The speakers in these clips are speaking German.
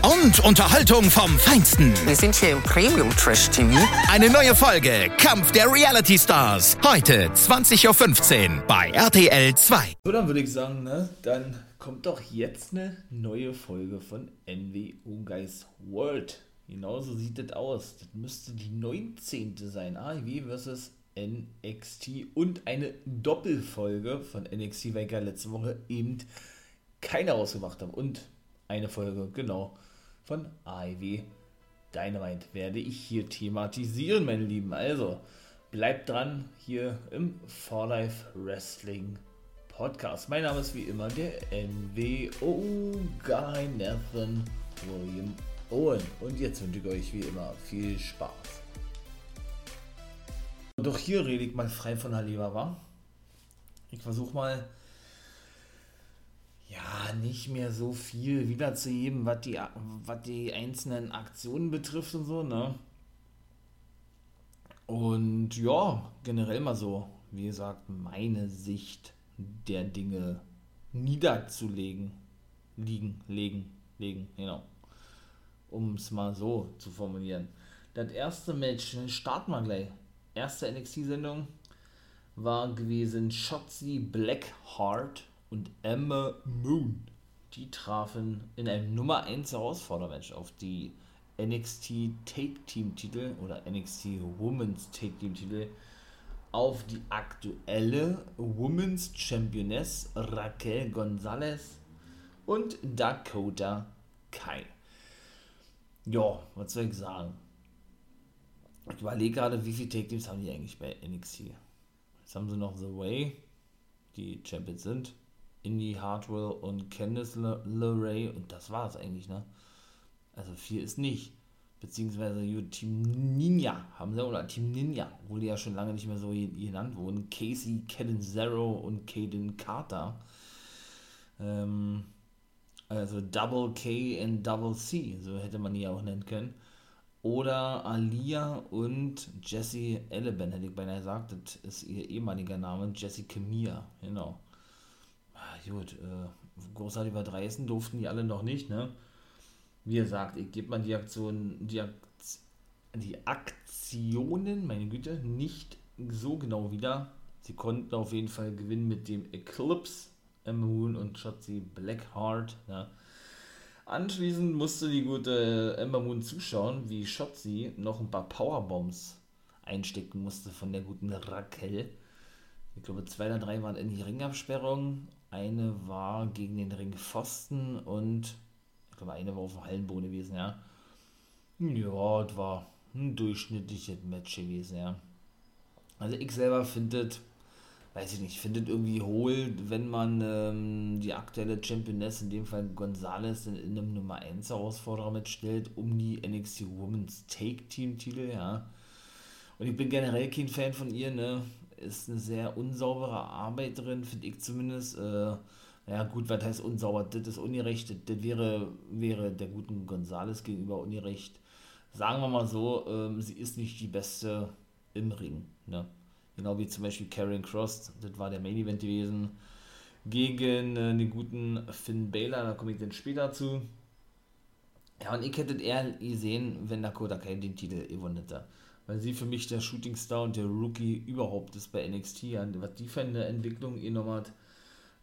Und Unterhaltung vom Feinsten. Wir sind hier im Premium Trash TV. Eine neue Folge Kampf der Reality Stars. Heute 20.15 Uhr bei RTL 2. So, dann würde ich sagen, ne, dann kommt doch jetzt eine neue Folge von NWO Guys World. Genauso sieht das aus. Das müsste die 19. sein. AEW vs. NXT und eine Doppelfolge von NXT, weil ich ja letzte Woche eben keine ausgemacht habe. Und eine Folge, genau, von AEW Dynamite werde ich hier thematisieren, meine Lieben. Also, bleibt dran hier im For Life Wrestling Podcast. Mein Name ist wie immer der NWO Guy Nathan William Owen. Und jetzt wünsche ich euch wie immer viel Spaß. Doch hier rede ich mal frei von der wa? Ich versuche mal ja, nicht mehr so viel wiederzuheben, was die, was die einzelnen Aktionen betrifft und so, ne? Und ja, generell mal so, wie gesagt, meine Sicht der Dinge niederzulegen. Liegen, legen, legen, genau. Um es mal so zu formulieren. Das erste Match, starten wir gleich. Erste NXT-Sendung war gewesen Shotzi Blackheart und Emma Moon. Die trafen in einem Nummer 1 Herausfordermatch auf die NXT Take Team Titel oder NXT Women's Take Team Titel auf die aktuelle Women's Championess Raquel Gonzalez und Dakota Kai. Ja, was soll ich sagen? Ich überlege gerade, wie viele Take Teams haben die eigentlich bei NXT? Jetzt haben sie noch The Way, die Champions sind. Indy Hartwell und Candice LeRae und das war es eigentlich, ne? Also viel ist nicht. Beziehungsweise Team Ninja haben sie, oder Team Ninja, obwohl die ja schon lange nicht mehr so genannt wurden. Casey Catanzaro und Caden Carter. Ähm, also Double K und Double C, so hätte man die auch nennen können. Oder Alia und Jesse Eleban, hätte ich beinahe gesagt. Das ist ihr ehemaliger Name, Jesse Camilla, genau gut, äh, großartig überreißen durften die alle noch nicht, ne? Wie gesagt, ich gebe mal die Aktionen, die, die Aktionen, meine Güte, nicht so genau wieder. Sie konnten auf jeden Fall gewinnen mit dem Eclipse, Moon und Shotzi Blackheart. Ne? Anschließend musste die gute Ember Moon zuschauen, wie Shotzi noch ein paar Powerbombs einstecken musste von der guten Raquel. Ich glaube, zwei oder drei waren in die Ringabsperrung eine war gegen den Ring Pfosten und ich glaube, eine war auf dem Hallenboden gewesen, ja. Ja, das war ein durchschnittliches Match gewesen, ja. Also ich selber finde weiß ich nicht, finde irgendwie hohl, wenn man ähm, die aktuelle Championess, in dem Fall Gonzales, in, in einem Nummer 1 Herausforderer mitstellt, um die NXT Women's Take Team Titel, ja. Und ich bin generell kein Fan von ihr, ne ist eine sehr unsaubere Arbeit drin, finde ich zumindest. Äh, ja gut, was heißt unsauber? Das ist ungerecht. Das, wäre, wäre der guten Gonzales gegenüber ungerecht. Sagen wir mal so, ähm, sie ist nicht die beste im Ring. Ne? Genau wie zum Beispiel Karen Cross, das war der Main Event gewesen, gegen äh, den guten Finn Baylor, da komme ich dann später zu. Ja, und ich hätte eher gesehen, wenn Dakota Kai den Titel gewonnen hätte weil sie für mich der Shootingstar und der Rookie überhaupt ist bei NXT. Was die für eine Entwicklung genommen hat,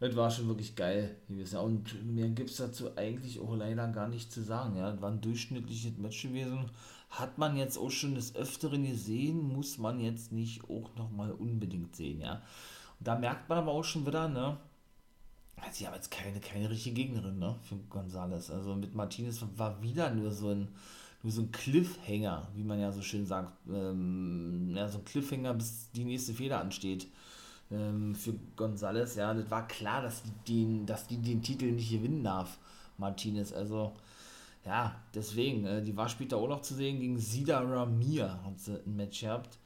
das war schon wirklich geil. Und mehr gibt es dazu eigentlich auch leider gar nicht zu sagen. Ja, das war ein durchschnittliches Match gewesen. Hat man jetzt auch schon des Öfteren gesehen, muss man jetzt nicht auch nochmal unbedingt sehen. Ja, und da merkt man aber auch schon wieder, ne? Sie haben jetzt keine, keine richtige Gegnerin, ne? Für Gonzales. Also mit Martinez war wieder nur so ein nur so ein Cliffhanger, wie man ja so schön sagt. Ähm, ja, so ein Cliffhanger, bis die nächste Fehler ansteht. Ähm, für Gonzales, ja, das war klar, dass die, den, dass die den Titel nicht gewinnen darf, Martinez. Also, ja, deswegen, äh, die war später auch noch zu sehen gegen Sida Ramir, hat sie ein Match gehabt.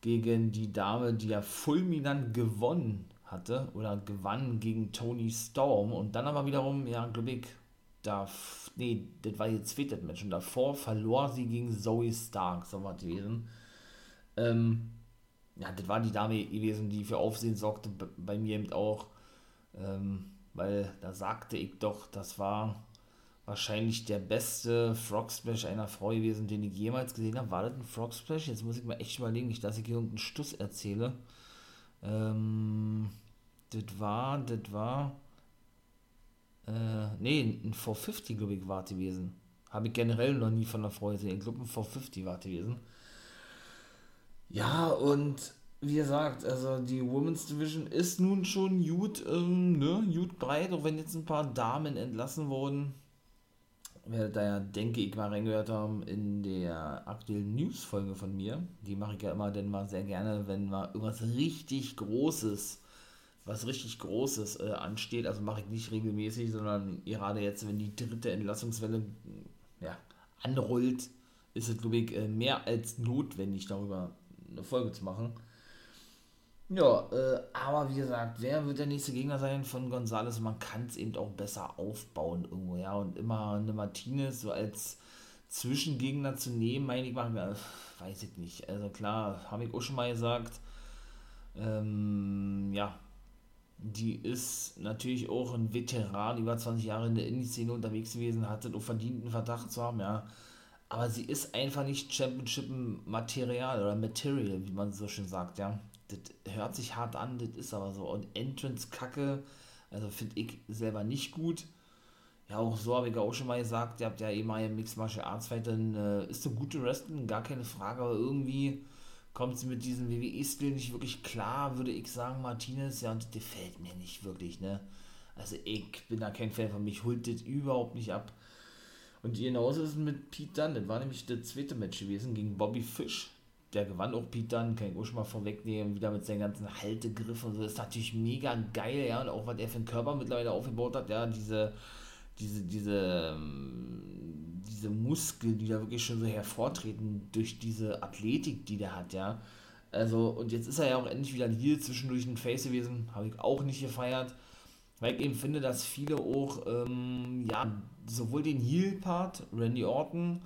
Gegen die Dame, die ja fulminant gewonnen hatte oder gewann gegen Tony Storm und dann aber wiederum, ja, glaube ich, da, nee, das war ihr zweites Match und davor verlor sie gegen Zoe Stark, so was gewesen. Ähm, ja, das war die Dame gewesen, die für Aufsehen sorgte, bei mir eben auch, ähm, weil da sagte ich doch, das war wahrscheinlich der beste Frog Splash einer Frau gewesen, den ich jemals gesehen habe. War das ein Frog Splash? Jetzt muss ich mal echt überlegen, nicht, dass ich irgendeinen Stuss erzähle. Ähm, das war, das war, äh, nee, ein 450, glaube ich, war gewesen. Habe ich generell noch nie von der gesehen. Ich glaube, ein 450 war gewesen. Ja, und wie gesagt, also die Women's Division ist nun schon gut, ähm, ne, gut breit, auch wenn jetzt ein paar Damen entlassen wurden werdet da ja, denke ich, mal reingehört haben in der aktuellen News-Folge von mir. Die mache ich ja immer denn mal sehr gerne, wenn mal irgendwas richtig Großes, was richtig Großes äh, ansteht. Also mache ich nicht regelmäßig, sondern gerade jetzt, wenn die dritte Entlassungswelle ja, anrollt, ist es, glaube ich, äh, mehr als notwendig, darüber eine Folge zu machen. Ja, äh, aber wie gesagt, wer wird der nächste Gegner sein von Gonzales? Man kann es eben auch besser aufbauen irgendwo, ja. Und immer eine Martinez so als Zwischengegner zu nehmen, meine ich mal, äh, weiß ich nicht. Also klar, habe ich auch schon mal gesagt, ähm, ja, die ist natürlich auch ein Veteran, über 20 Jahre in der Indie-Szene unterwegs gewesen, hatte auch verdienten Verdacht zu haben, ja. Aber sie ist einfach nicht Championship-Material oder Material, wie man so schön sagt, ja das hört sich hart an, das ist aber so. Und Entrance-Kacke, also finde ich selber nicht gut. Ja, auch so habe ich auch schon mal gesagt, ihr habt ja eben im Mixed Martial Arts Fighter, äh, ist eine gute Wrestling, gar keine Frage, aber irgendwie kommt sie mit diesem WWE-Stil nicht wirklich klar, würde ich sagen, Martinez, ja, und das gefällt mir nicht wirklich, ne. Also ich bin da kein Fan von, mich holt das überhaupt nicht ab. Und genauso ist es mit Pete Dunne, das war nämlich das zweite Match gewesen gegen Bobby Fish der gewann auch Pete dann, kann ich auch schon mal vorwegnehmen, wieder mit seinen ganzen Haltegriffen und so, ist natürlich mega geil, ja, und auch was er für einen Körper mittlerweile aufgebaut hat, ja, diese, diese, diese, ähm, diese Muskeln, die da wirklich schon so hervortreten durch diese Athletik, die der hat, ja. Also, und jetzt ist er ja auch endlich wieder hier zwischendurch ein Face gewesen, habe ich auch nicht gefeiert, weil ich eben finde, dass viele auch, ähm, ja, sowohl den Heel-Part, Randy Orton,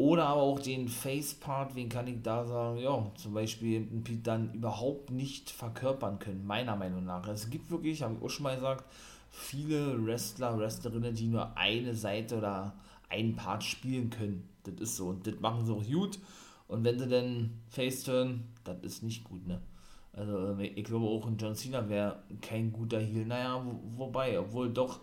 oder aber auch den Face-Part, wen kann ich da sagen, ja, zum Beispiel dann überhaupt nicht verkörpern können, meiner Meinung nach. Es gibt wirklich, habe ich auch schon mal gesagt, viele Wrestler, Wrestlerinnen, die nur eine Seite oder einen Part spielen können. Das ist so. Und das machen sie auch gut. Und wenn sie dann Face-Turn, das ist nicht gut, ne? Also, ich glaube auch ein John Cena wäre kein guter Heel. Naja, wo, wobei, obwohl doch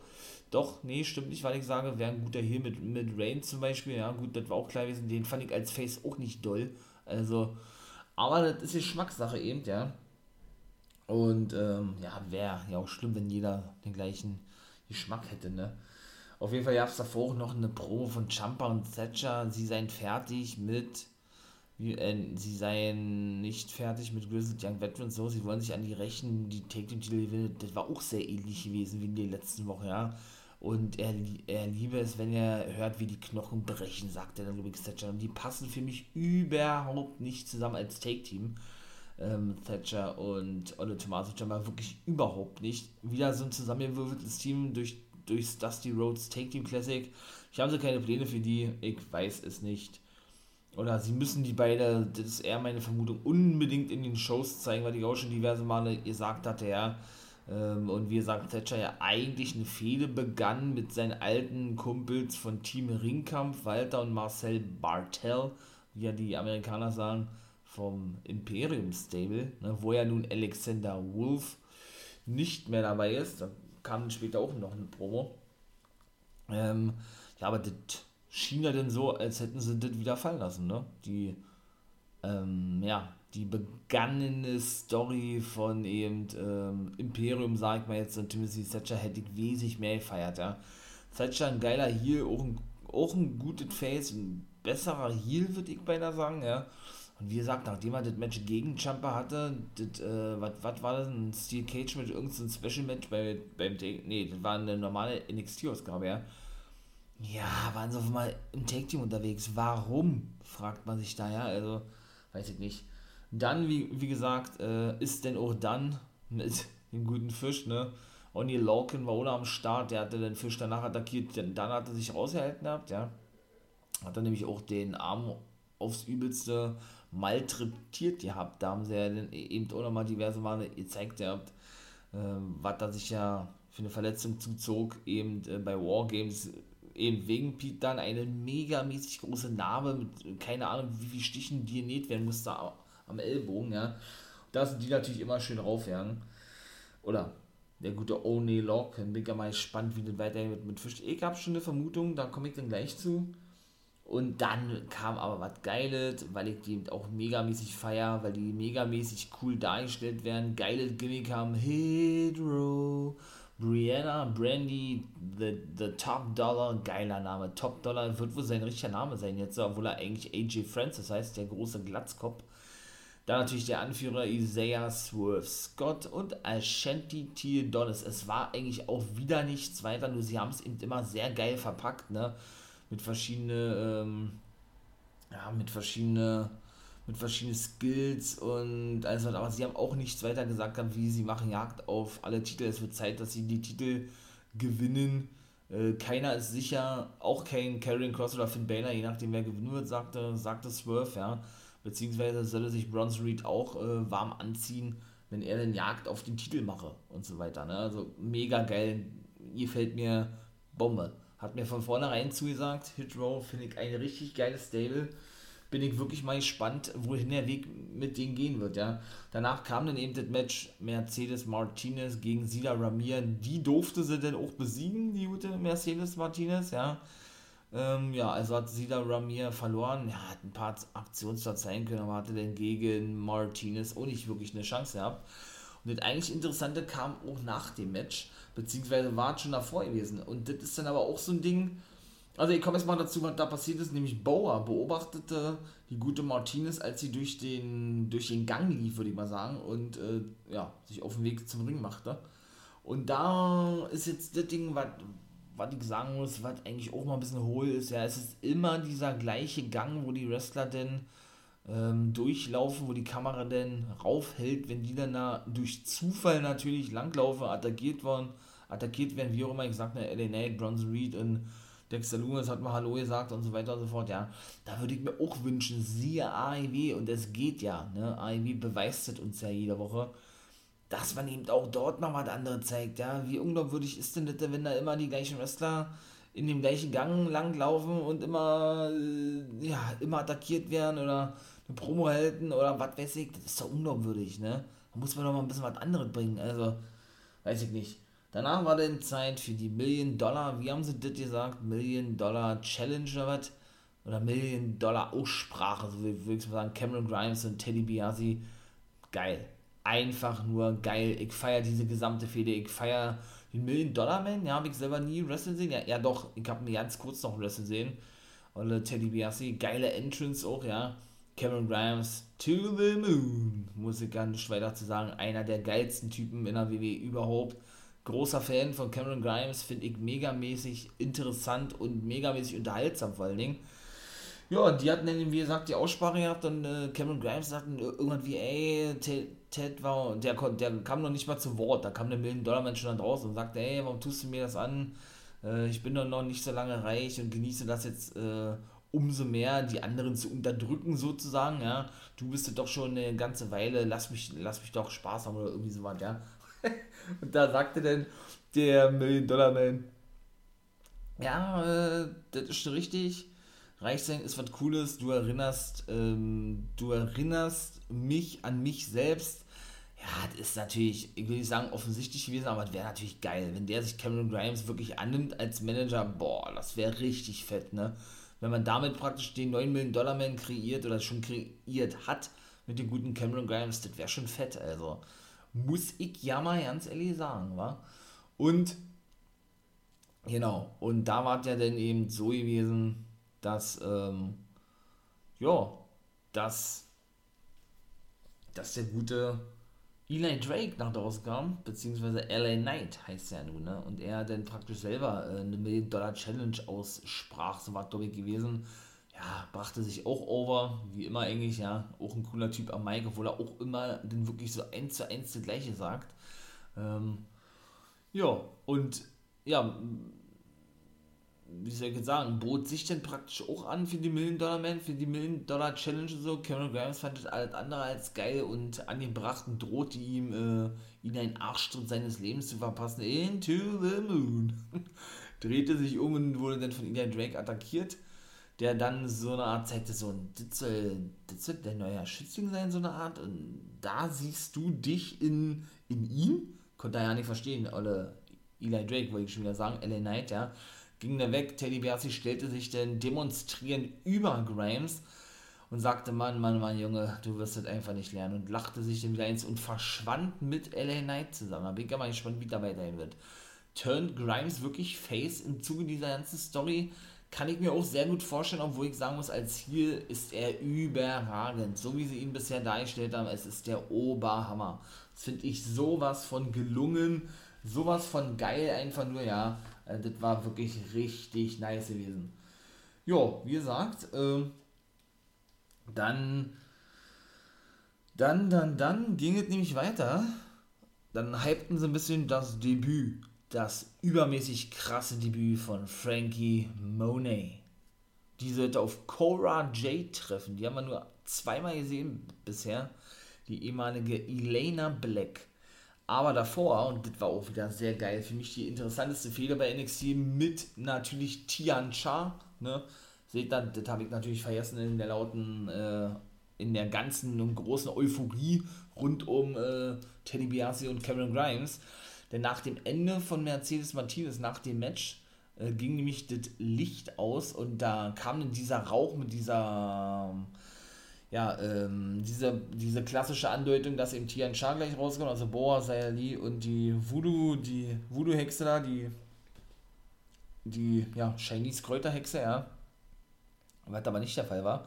doch, nee, stimmt nicht, weil ich sage, wäre ein guter hier mit, mit Rain zum Beispiel. Ja, gut, das war auch klar gewesen. Den fand ich als Face auch nicht doll. Also, aber das ist Geschmackssache eben, ja. Und ähm, ja, wäre ja auch schlimm, wenn jeder den gleichen Geschmack hätte, ne? Auf jeden Fall gab es davor noch eine Promo von Champa und Thatcher. Sie seien fertig mit. Äh, sie seien nicht fertig mit Grizzled Young Veterans. So, sie wollen sich an die Rechten, die Take Team Titel Das war auch sehr ähnlich gewesen wie in der letzten Woche, ja. Und er, er liebe es, wenn er hört, wie die Knochen brechen, sagt er dann Rubik Thatcher. Und die passen für mich überhaupt nicht zusammen als Take-Team. Ähm, Thatcher und Olle Tommaso Jamba wirklich überhaupt nicht. Wieder so ein zusammengewürfeltes Team durch, durch Dusty Rhodes Take-Team Classic. Ich habe so keine Pläne für die, ich weiß es nicht. Oder sie müssen die beide, das ist eher meine Vermutung, unbedingt in den Shows zeigen, weil ich auch schon diverse Male gesagt hatte, ja, ähm, und wie sagt Thatcher ja eigentlich eine Fehde begann mit seinen alten Kumpels von Team Ringkampf, Walter und Marcel Bartel, wie ja die Amerikaner sagen, vom Imperium Stable, ne, wo ja nun Alexander Wolf nicht mehr dabei ist. Da kam später auch noch eine Promo. Ähm, ja, aber das schien ja denn so, als hätten sie das wieder fallen lassen, ne? Die, ähm, ja, die begangene Story von eben ähm, Imperium, sag ich mal jetzt, und Timothy Thatcher hätte ich wesentlich mehr gefeiert, ja. Thatcher ein geiler Heal, auch ein, auch ein gutes Face, ein besserer Heal, würde ich beinahe sagen, ja. Und wie gesagt, nachdem er das Match gegen Jumper hatte, das, äh, was war das, ein Steel Cage mit irgendeinem Special Match bei, beim, nee, das war eine normale NXT-Ausgabe, ja Ja, waren sie auf einmal im Take-Team unterwegs. Warum? Fragt man sich da, ja. Also, weiß ich nicht. Dann, wie, wie gesagt, äh, ist denn auch dann mit dem guten Fisch, ne? Oni Lorcan war ohne am Start, der hatte den Fisch danach attackiert, dann hat er sich rausgehalten gehabt, ja. Hat er nämlich auch den Arm aufs Übelste malträtiert gehabt. Da haben sie ja dann eben auch nochmal diverse Male gezeigt gehabt, äh, was da sich ja für eine Verletzung zuzog, eben äh, bei Wargames, eben wegen Pete dann eine megamäßig große Narbe mit keine Ahnung, wie viel Stichen die genäht werden musste am Ellbogen, ja. Da sind die natürlich immer schön raufgegangen. Oder der gute Oney Lock, bin ich ja mal gespannt, wie das weitergeht mit, mit Fisch. Ich habe schon eine Vermutung, da komme ich dann gleich zu. Und dann kam aber was Geiles, weil ich die auch megamäßig feier, weil die megamäßig cool dargestellt werden. Geile Gimmick haben. Hydro, Brianna, Brandy, the, the Top Dollar, geiler Name. Top Dollar wird wohl sein richtiger Name sein jetzt, obwohl er eigentlich AJ Francis heißt, der große Glatzkopf. Dann natürlich der Anführer Isaiah Swerve Scott und Ashanti Theodonis. Es war eigentlich auch wieder nichts weiter, nur sie haben es eben immer sehr geil verpackt, ne? Mit verschiedenen, ähm, ja, mit verschiedenen, mit verschiedenen Skills und also, aber sie haben auch nichts weiter gesagt, wie sie machen Jagd auf alle Titel. Es wird Zeit, dass sie die Titel gewinnen. Äh, keiner ist sicher, auch kein Karrion Cross oder Finn Balor, je nachdem wer gewinnen wird, sagte, sagte Swerve, ja. Beziehungsweise solle sich Bronze Reed auch äh, warm anziehen, wenn er den Jagd auf den Titel mache und so weiter. Ne? Also mega geil. Ihr fällt mir Bombe. Hat mir von vornherein zugesagt, Hit Row finde ich ein richtig geiles Stable. Bin ich wirklich mal gespannt, wohin der Weg mit denen gehen wird, ja. Danach kam dann eben das Match Mercedes Martinez gegen Sida Ramir. Die durfte sie dann auch besiegen, die gute Mercedes Martinez, ja. Ähm, ja, also hat Sida Ramir verloren. Ja, hat ein paar Aktionsstarts sein können, aber hatte dann gegen Martinez auch nicht wirklich eine Chance gehabt. Und das eigentlich Interessante kam auch nach dem Match, beziehungsweise war schon davor gewesen. Und das ist dann aber auch so ein Ding. Also ich komme jetzt mal dazu, was da passiert ist, nämlich Bauer beobachtete die gute Martinez, als sie durch den, durch den Gang lief, würde ich mal sagen, und äh, ja, sich auf den Weg zum Ring machte. Und da ist jetzt das Ding, was, was ich sagen muss, was eigentlich auch mal ein bisschen hohl ist, ja, es ist immer dieser gleiche Gang, wo die Wrestler denn ähm, durchlaufen, wo die Kamera denn raufhält, wenn die dann da durch Zufall natürlich langlaufen, attackiert worden, attackiert werden, wie auch immer, ich sagte, LA Nate, Bronze Reed und Dexter Loomis hat mal Hallo gesagt und so weiter und so fort, ja. Da würde ich mir auch wünschen, siehe AEW, und es geht ja, ne, AEW beweist es uns ja jede Woche, dass man eben auch dort noch was anderes zeigt, ja. Wie unglaubwürdig ist denn das, wenn da immer die gleichen Wrestler in dem gleichen Gang langlaufen und immer, äh, ja, immer attackiert werden oder eine Promo halten oder was weiß ich, das ist doch unglaubwürdig, ne? Da muss man doch mal ein bisschen was anderes bringen, also, weiß ich nicht. Danach war dann Zeit für die Million Dollar, wie haben sie das gesagt? Million Dollar Challenge oder was? Oder Million Dollar Aussprache, so wie ich sagen, Cameron Grimes und Teddy Biasi. Geil. Einfach nur geil. Ich feiere diese gesamte Fehde. Ich feiere den Million Dollar Man. Ja, habe ich selber nie wrestlen sehen. Ja, ja doch, ich habe mir ganz kurz noch wrestlen sehen. Und Teddy Biasi, geile Entrance auch, ja. Cameron Grimes, To the Moon, muss ich gar nicht weiter zu sagen. Einer der geilsten Typen in der WWE überhaupt. Großer Fan von Cameron Grimes, finde ich megamäßig interessant und megamäßig unterhaltsam vor allen Dingen. Ja, die hatten dann, wie gesagt, die Aussprache gehabt und äh, Cameron Grimes sagten irgendwann wie, ey, Ted, Ted war, der, der kam noch nicht mal zu Wort, da kam der Million-Dollar-Mensch dann draußen und sagte, ey, warum tust du mir das an? Äh, ich bin doch noch nicht so lange reich und genieße das jetzt äh, umso mehr die anderen zu unterdrücken sozusagen, ja. Du bist ja doch schon eine ganze Weile, lass mich, lass mich doch Spaß haben oder irgendwie sowas, ja. Und da sagte dann der Million-Dollar-Man, ja, äh, das ist schon richtig. Reich sein ist was Cooles. Du erinnerst, ähm, du erinnerst mich an mich selbst. Ja, das ist natürlich, ich will nicht sagen offensichtlich gewesen, aber das wäre natürlich geil, wenn der sich Cameron Grimes wirklich annimmt als Manager. Boah, das wäre richtig fett, ne? Wenn man damit praktisch den 9 Millionen Dollar Man kreiert oder schon kreiert hat mit dem guten Cameron Grimes, das wäre schon fett, also muss ich ja mal ganz ehrlich sagen, wa? Und genau, und da war es ja dann eben so gewesen, dass ähm, ja, dass dass der gute Eli Drake nach draußen kam, beziehungsweise LA Knight heißt er nun, ne? Und er dann praktisch selber äh, eine Million-Dollar-Challenge aussprach, so war glaube ich gewesen. Ja, brachte sich auch over, wie immer eigentlich, ja, auch ein cooler Typ am Mike, obwohl er auch immer dann wirklich so eins zu eins das gleiche sagt. Ähm, ja, und ja, wie soll ich sagen, bot sich denn praktisch auch an für die Million Dollar Man, für die Million Dollar Challenge und so. Cameron Grimes fand das alles andere als geil und angebracht und drohte ihm, äh, ihn einen Arschtritt seines Lebens zu verpassen. Into the Moon. Drehte sich um und wurde dann von Eli Drake attackiert, der dann so eine Art zeigte, so ein Ditzel, Ditzel, der neuer Schützling sein, so eine Art. Und da siehst du dich in, in ihm. Konnte er ja nicht verstehen, alle Eli Drake, wollte ich schon wieder sagen, LA Knight, ja ging er weg. Teddy Biasi stellte sich dann demonstrierend über Grimes und sagte, Mann, Mann, Mann, Junge, du wirst das einfach nicht lernen und lachte sich dann wieder ins und verschwand mit LA Knight zusammen. Da bin ich mal gespannt, wie da weiterhin wird. Turned Grimes wirklich face im Zuge dieser ganzen Story? Kann ich mir auch sehr gut vorstellen, obwohl ich sagen muss, als Ziel ist er überragend. So wie sie ihn bisher dargestellt haben, es ist der Oberhammer. Das finde ich sowas von gelungen, sowas von geil, einfach nur, ja. Äh, das war wirklich richtig nice gewesen. Jo, wie gesagt, äh, dann, dann, dann, dann ging es nämlich weiter. Dann hypten sie ein bisschen das Debüt, das übermäßig krasse Debüt von Frankie Monet. Die sollte auf Cora Jade treffen. Die haben wir nur zweimal gesehen bisher. Die ehemalige Elena Black. Aber davor, und das war auch wieder sehr geil, für mich die interessanteste Fehler bei NXT mit natürlich Tian Cha. Ne? Seht ihr, das habe ich natürlich vergessen in der lauten, äh, in der ganzen und großen Euphorie rund um äh, Teddy Biasi und Cameron Grimes. Denn nach dem Ende von Mercedes Martinez, nach dem Match, äh, ging nämlich das Licht aus und da kam dann dieser Rauch mit dieser ja, ähm, diese, diese klassische Andeutung, dass eben Tian Sha gleich rauskommt, also Boa, Sayali und die Voodoo, die Voodoo-Hexe da, die, die, ja, Chinese Kräuterhexe, ja, was aber nicht der Fall war.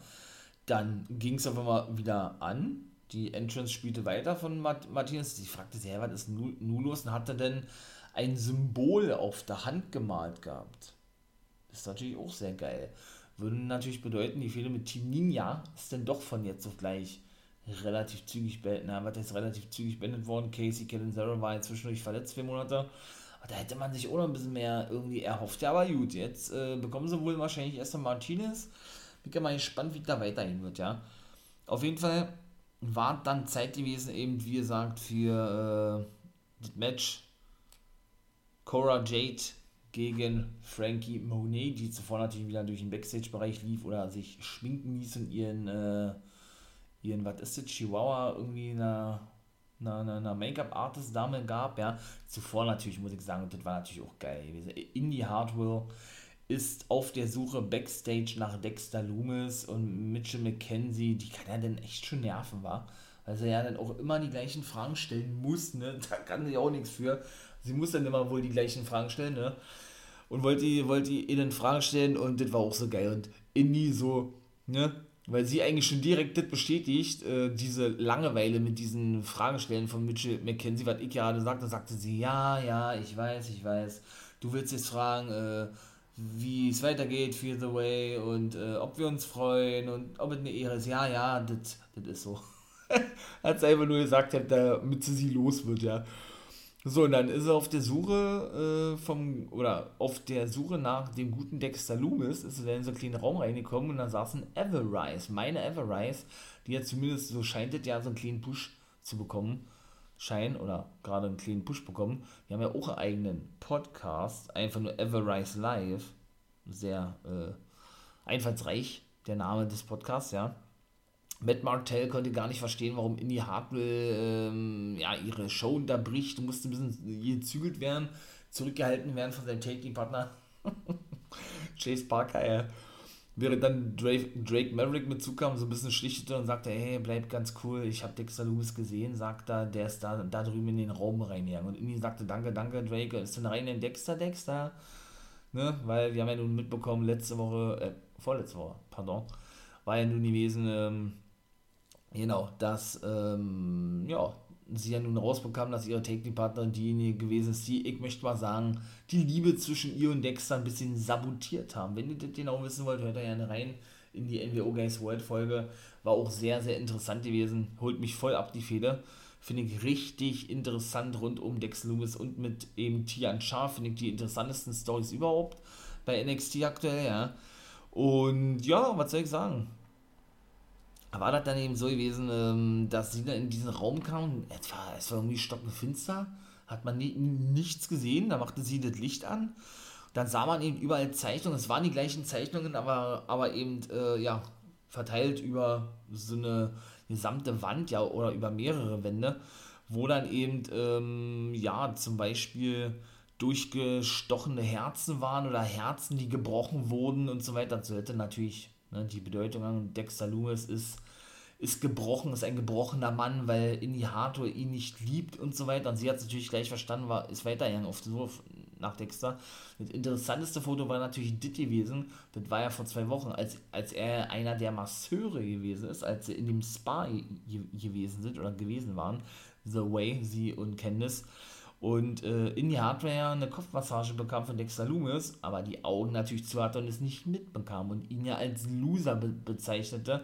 Dann ging es auf einmal wieder an. Die Entrance spielte weiter von Mart Martinez. Sie fragte sich, was ist nun los? Und hatte dann ein Symbol auf der Hand gemalt gehabt. Ist natürlich auch sehr geil würde natürlich bedeuten, die Fehler mit Team Ninja ist dann doch von jetzt auf gleich relativ zügig beendet. Na, was jetzt relativ zügig beendet worden. Casey Catanzaro war jetzt zwischendurch verletzt, vier Monate. Da hätte man sich auch noch ein bisschen mehr irgendwie erhofft. Ja, aber gut, jetzt äh, bekommen sie wohl wahrscheinlich erst mal Martinez. Bin mal gespannt, wie da weiterhin wird, ja. Auf jeden Fall war dann Zeit gewesen, eben wie gesagt, für äh, das Match Cora Jade gegen Frankie Monet, die zuvor natürlich wieder durch den Backstage-Bereich lief oder sich schminken ließ und ihren, äh, ihren, was ist das, Chihuahua irgendwie einer, einer, einer Make-up-Artist-Dame gab, ja. Zuvor natürlich, muss ich sagen, das war natürlich auch geil gewesen. Indie Hardwell ist auf der Suche Backstage nach Dexter Loomis und Mitchell McKenzie, die kann ja dann echt schon nerven, war. Weil sie ja dann auch immer die gleichen Fragen stellen muss, ne? Da kann sie auch nichts für sie muss dann immer wohl die gleichen Fragen stellen, ne? Und wollte, wollte ihnen Fragen stellen und das war auch so geil. Und Indy so, ne? Weil sie eigentlich schon direkt das bestätigt, äh, diese Langeweile mit diesen Fragenstellen von Mitchell McKenzie, was ich gerade sagte, sagte sie, ja, ja, ich weiß, ich weiß. Du willst jetzt fragen, äh, wie es weitergeht, Feel the Way und äh, ob wir uns freuen und ob es eine Ehre ist. Ja, ja, das ist so. Hat sie einfach nur gesagt, damit sie los wird, ja. So, und dann ist er auf der Suche äh, vom, oder auf der Suche nach dem guten Dexter Loomis, ist er in so einen kleinen Raum reingekommen und da saß ein Everrise, meine Everrise, die ja zumindest, so scheint es ja, so einen kleinen Push zu bekommen, scheinen, oder gerade einen kleinen Push bekommen. Die haben ja auch einen eigenen Podcast, einfach nur Everrise Live, sehr äh, einfallsreich, der Name des Podcasts, ja. Matt Martell konnte gar nicht verstehen, warum Indy Hartwell ähm, ja, ihre Show unterbricht, musste ein bisschen gezügelt werden, zurückgehalten werden von seinem Taking-Partner Chase Parker. Ja. Während dann Drake, Drake Maverick mit zukam, so ein bisschen schlichtete und sagte, hey, bleib ganz cool, ich habe Dexter Lewis gesehen, sagt er, der ist da, da drüben in den Raum reingegangen. Und Indy sagte, danke, danke, Drake, ist denn rein in Dexter, Dexter? Ne? Weil wir haben ja nun mitbekommen, letzte Woche, äh, vorletzte Woche, pardon, war ja nun gewesen, ähm, Genau, dass ähm, ja, sie ja nun rausbekamen, dass ihre Take-Partnerin diejenige gewesen ist, die, ich möchte mal sagen, die Liebe zwischen ihr und Dexter ein bisschen sabotiert haben. Wenn ihr das genau wissen wollt, hört da gerne rein in die NWO Guys World Folge. War auch sehr, sehr interessant gewesen. Holt mich voll ab die Fehde. Finde ich richtig interessant rund um Dex Loomis und mit eben Tian Sha. Finde ich die interessantesten Stories überhaupt bei NXT aktuell, ja. Und ja, was soll ich sagen? War das dann eben so gewesen, ähm, dass sie dann in diesen Raum kam, es war, es war irgendwie stockfinster, hat man nichts gesehen, da machte sie das Licht an, dann sah man eben überall Zeichnungen, es waren die gleichen Zeichnungen, aber, aber eben, äh, ja, verteilt über so eine gesamte Wand, ja, oder über mehrere Wände, wo dann eben, ähm, ja, zum Beispiel durchgestochene Herzen waren oder Herzen, die gebrochen wurden und so weiter. So hätte natürlich Ne, die Bedeutung an Dexter Loomis ist, ist gebrochen, ist ein gebrochener Mann, weil Indy Harto ihn nicht liebt und so weiter. Und sie hat es natürlich gleich verstanden, war, ist weitergegangen auf den Wurf nach Dexter. Das interessanteste Foto war natürlich dit gewesen, das war ja vor zwei Wochen, als, als er einer der Masseure gewesen ist, als sie in dem Spa gewesen sind oder gewesen waren, The Way, sie und Candice und äh, in die Hardware eine Kopfmassage bekam von Dexter Loomis, aber die Augen natürlich zu hatte und es nicht mitbekam und ihn ja als Loser be bezeichnete,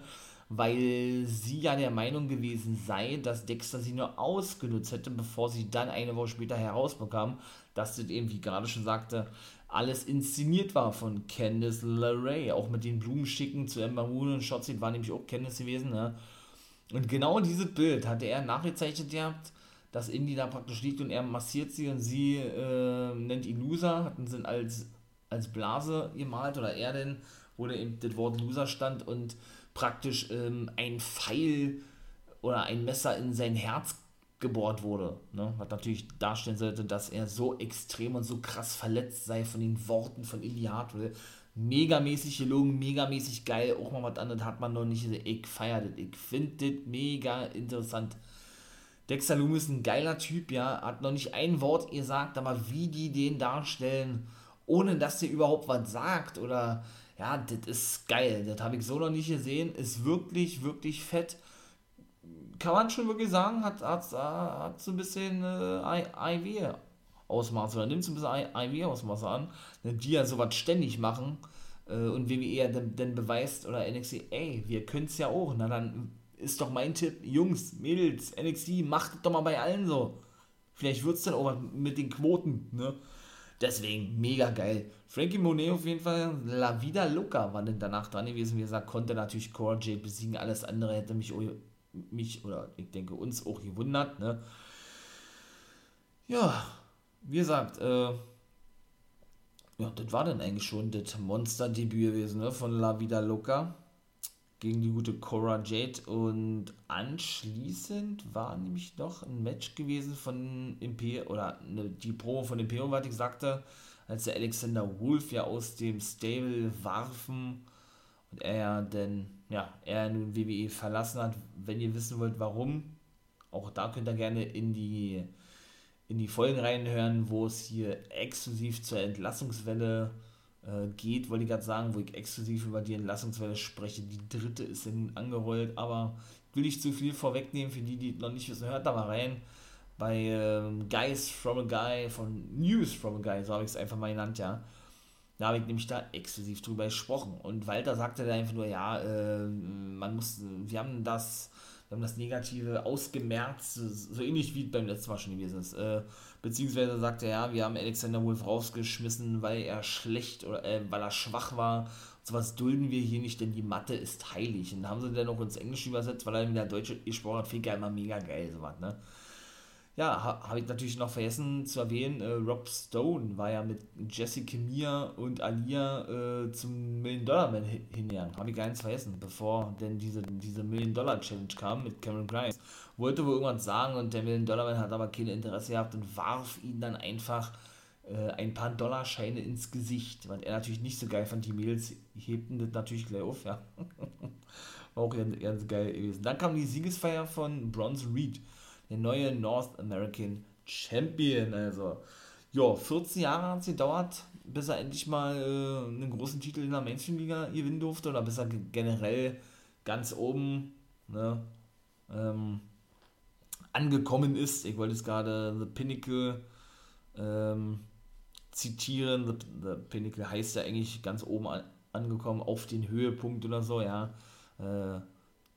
weil sie ja der Meinung gewesen sei, dass Dexter sie nur ausgenutzt hätte, bevor sie dann eine Woche später herausbekam, dass das eben, wie gerade schon sagte, alles inszeniert war von Candice LeRae, auch mit den Blumenschicken zu Ember Moon und Shotzi war nämlich auch Candice gewesen, ne? Und genau dieses Bild hatte er nachgezeichnet gehabt, dass Indy da praktisch liegt und er massiert sie und sie äh, nennt ihn Loser, hatten sie als, als Blase gemalt oder er denn, wo eben das Wort Loser stand und praktisch ähm, ein Pfeil oder ein Messer in sein Herz gebohrt wurde. Ne? Was natürlich darstellen sollte, dass er so extrem und so krass verletzt sei von den Worten von Indy Hartwell. Megamäßig gelungen, megamäßig geil. Auch mal was anderes hat man noch nicht. Ich feiere das. Ich finde das mega interessant. Dexter Loomis ist ein geiler Typ, ja, hat noch nicht ein Wort gesagt, aber wie die den darstellen, ohne dass der überhaupt was sagt oder ja, das ist geil, das habe ich so noch nicht gesehen, ist wirklich, wirklich fett. Kann man schon wirklich sagen, hat, hat, hat so ein bisschen äh, IW-Ausmaße oder nimmt so ein bisschen IW-Ausmaße an, ne, die ja sowas ständig machen äh, und WWE ja dann, dann beweist oder NXT, ey, wir können es ja auch, na dann ist doch mein Tipp, Jungs, Mädels, NXT, macht doch mal bei allen so. Vielleicht wird es dann auch mit den Quoten, ne? Deswegen, mega geil. Frankie Monet auf jeden Fall, La Vida Loca war denn danach dran gewesen. Wie gesagt, konnte natürlich Core J besiegen. Alles andere hätte mich, mich oder ich denke uns auch gewundert, ne? Ja, wie gesagt, äh, ja, das war dann eigentlich schon das Monster-Debüt gewesen, ne? Von La Vida Loca gegen die gute Cora Jade und anschließend war nämlich noch ein Match gewesen von Imperium oder ne, die Pro von Imperium, was ich sagte, als der Alexander Wolf ja aus dem Stable warfen und er ja dann, ja, er nun WWE verlassen hat. Wenn ihr wissen wollt, warum, auch da könnt ihr gerne in die in die Folgen reinhören, wo es hier exklusiv zur Entlassungswelle geht, wollte ich gerade sagen, wo ich exklusiv über die Entlassungswelle spreche. Die dritte ist dann angerollt, aber will ich zu viel vorwegnehmen für die, die noch nicht wissen. Hört da mal rein bei ähm, Guys from a Guy, von News from a Guy, so habe ich es einfach mal genannt, ja. Da habe ich nämlich da exklusiv drüber gesprochen. Und Walter sagte da einfach nur, ja, äh, man muss, wir haben das wir haben das Negative ausgemerzt, so ähnlich wie beim letzten Mal schon gewesen ist. Äh, beziehungsweise sagt er, ja, wir haben Alexander Wolf rausgeschmissen, weil er schlecht oder äh, weil er schwach war. Und sowas dulden wir hier nicht, denn die Mathe ist heilig. Und haben sie dann auch ins Englische übersetzt, weil er wieder Deutsche gesprochen hat, finde ich immer mega geil, sowas, ne? Ja, ha, habe ich natürlich noch vergessen zu erwähnen, äh, Rob Stone war ja mit Jessica Mia und Alia äh, zum Million-Dollar-Man hingegangen. Habe ich gar nichts vergessen, bevor denn diese, diese Million-Dollar-Challenge kam mit Cameron Grimes. Wollte wohl irgendwas sagen und der Million-Dollar-Man hat aber kein Interesse gehabt und warf ihn dann einfach äh, ein paar Dollarscheine ins Gesicht, weil er natürlich nicht so geil fand. Die Mädels hebten das natürlich gleich auf, ja. War auch ganz, ganz geil gewesen. Dann kam die Siegesfeier von Bronze Reed der neue North American Champion. Also, ja, 14 Jahre hat es gedauert, bis er endlich mal äh, einen großen Titel in der Mainstream-Liga gewinnen durfte oder bis er generell ganz oben ne, ähm, angekommen ist. Ich wollte es gerade The Pinnacle ähm, zitieren. The, The, Pinnacle heißt ja eigentlich ganz oben an, angekommen, auf den Höhepunkt oder so, ja. Äh,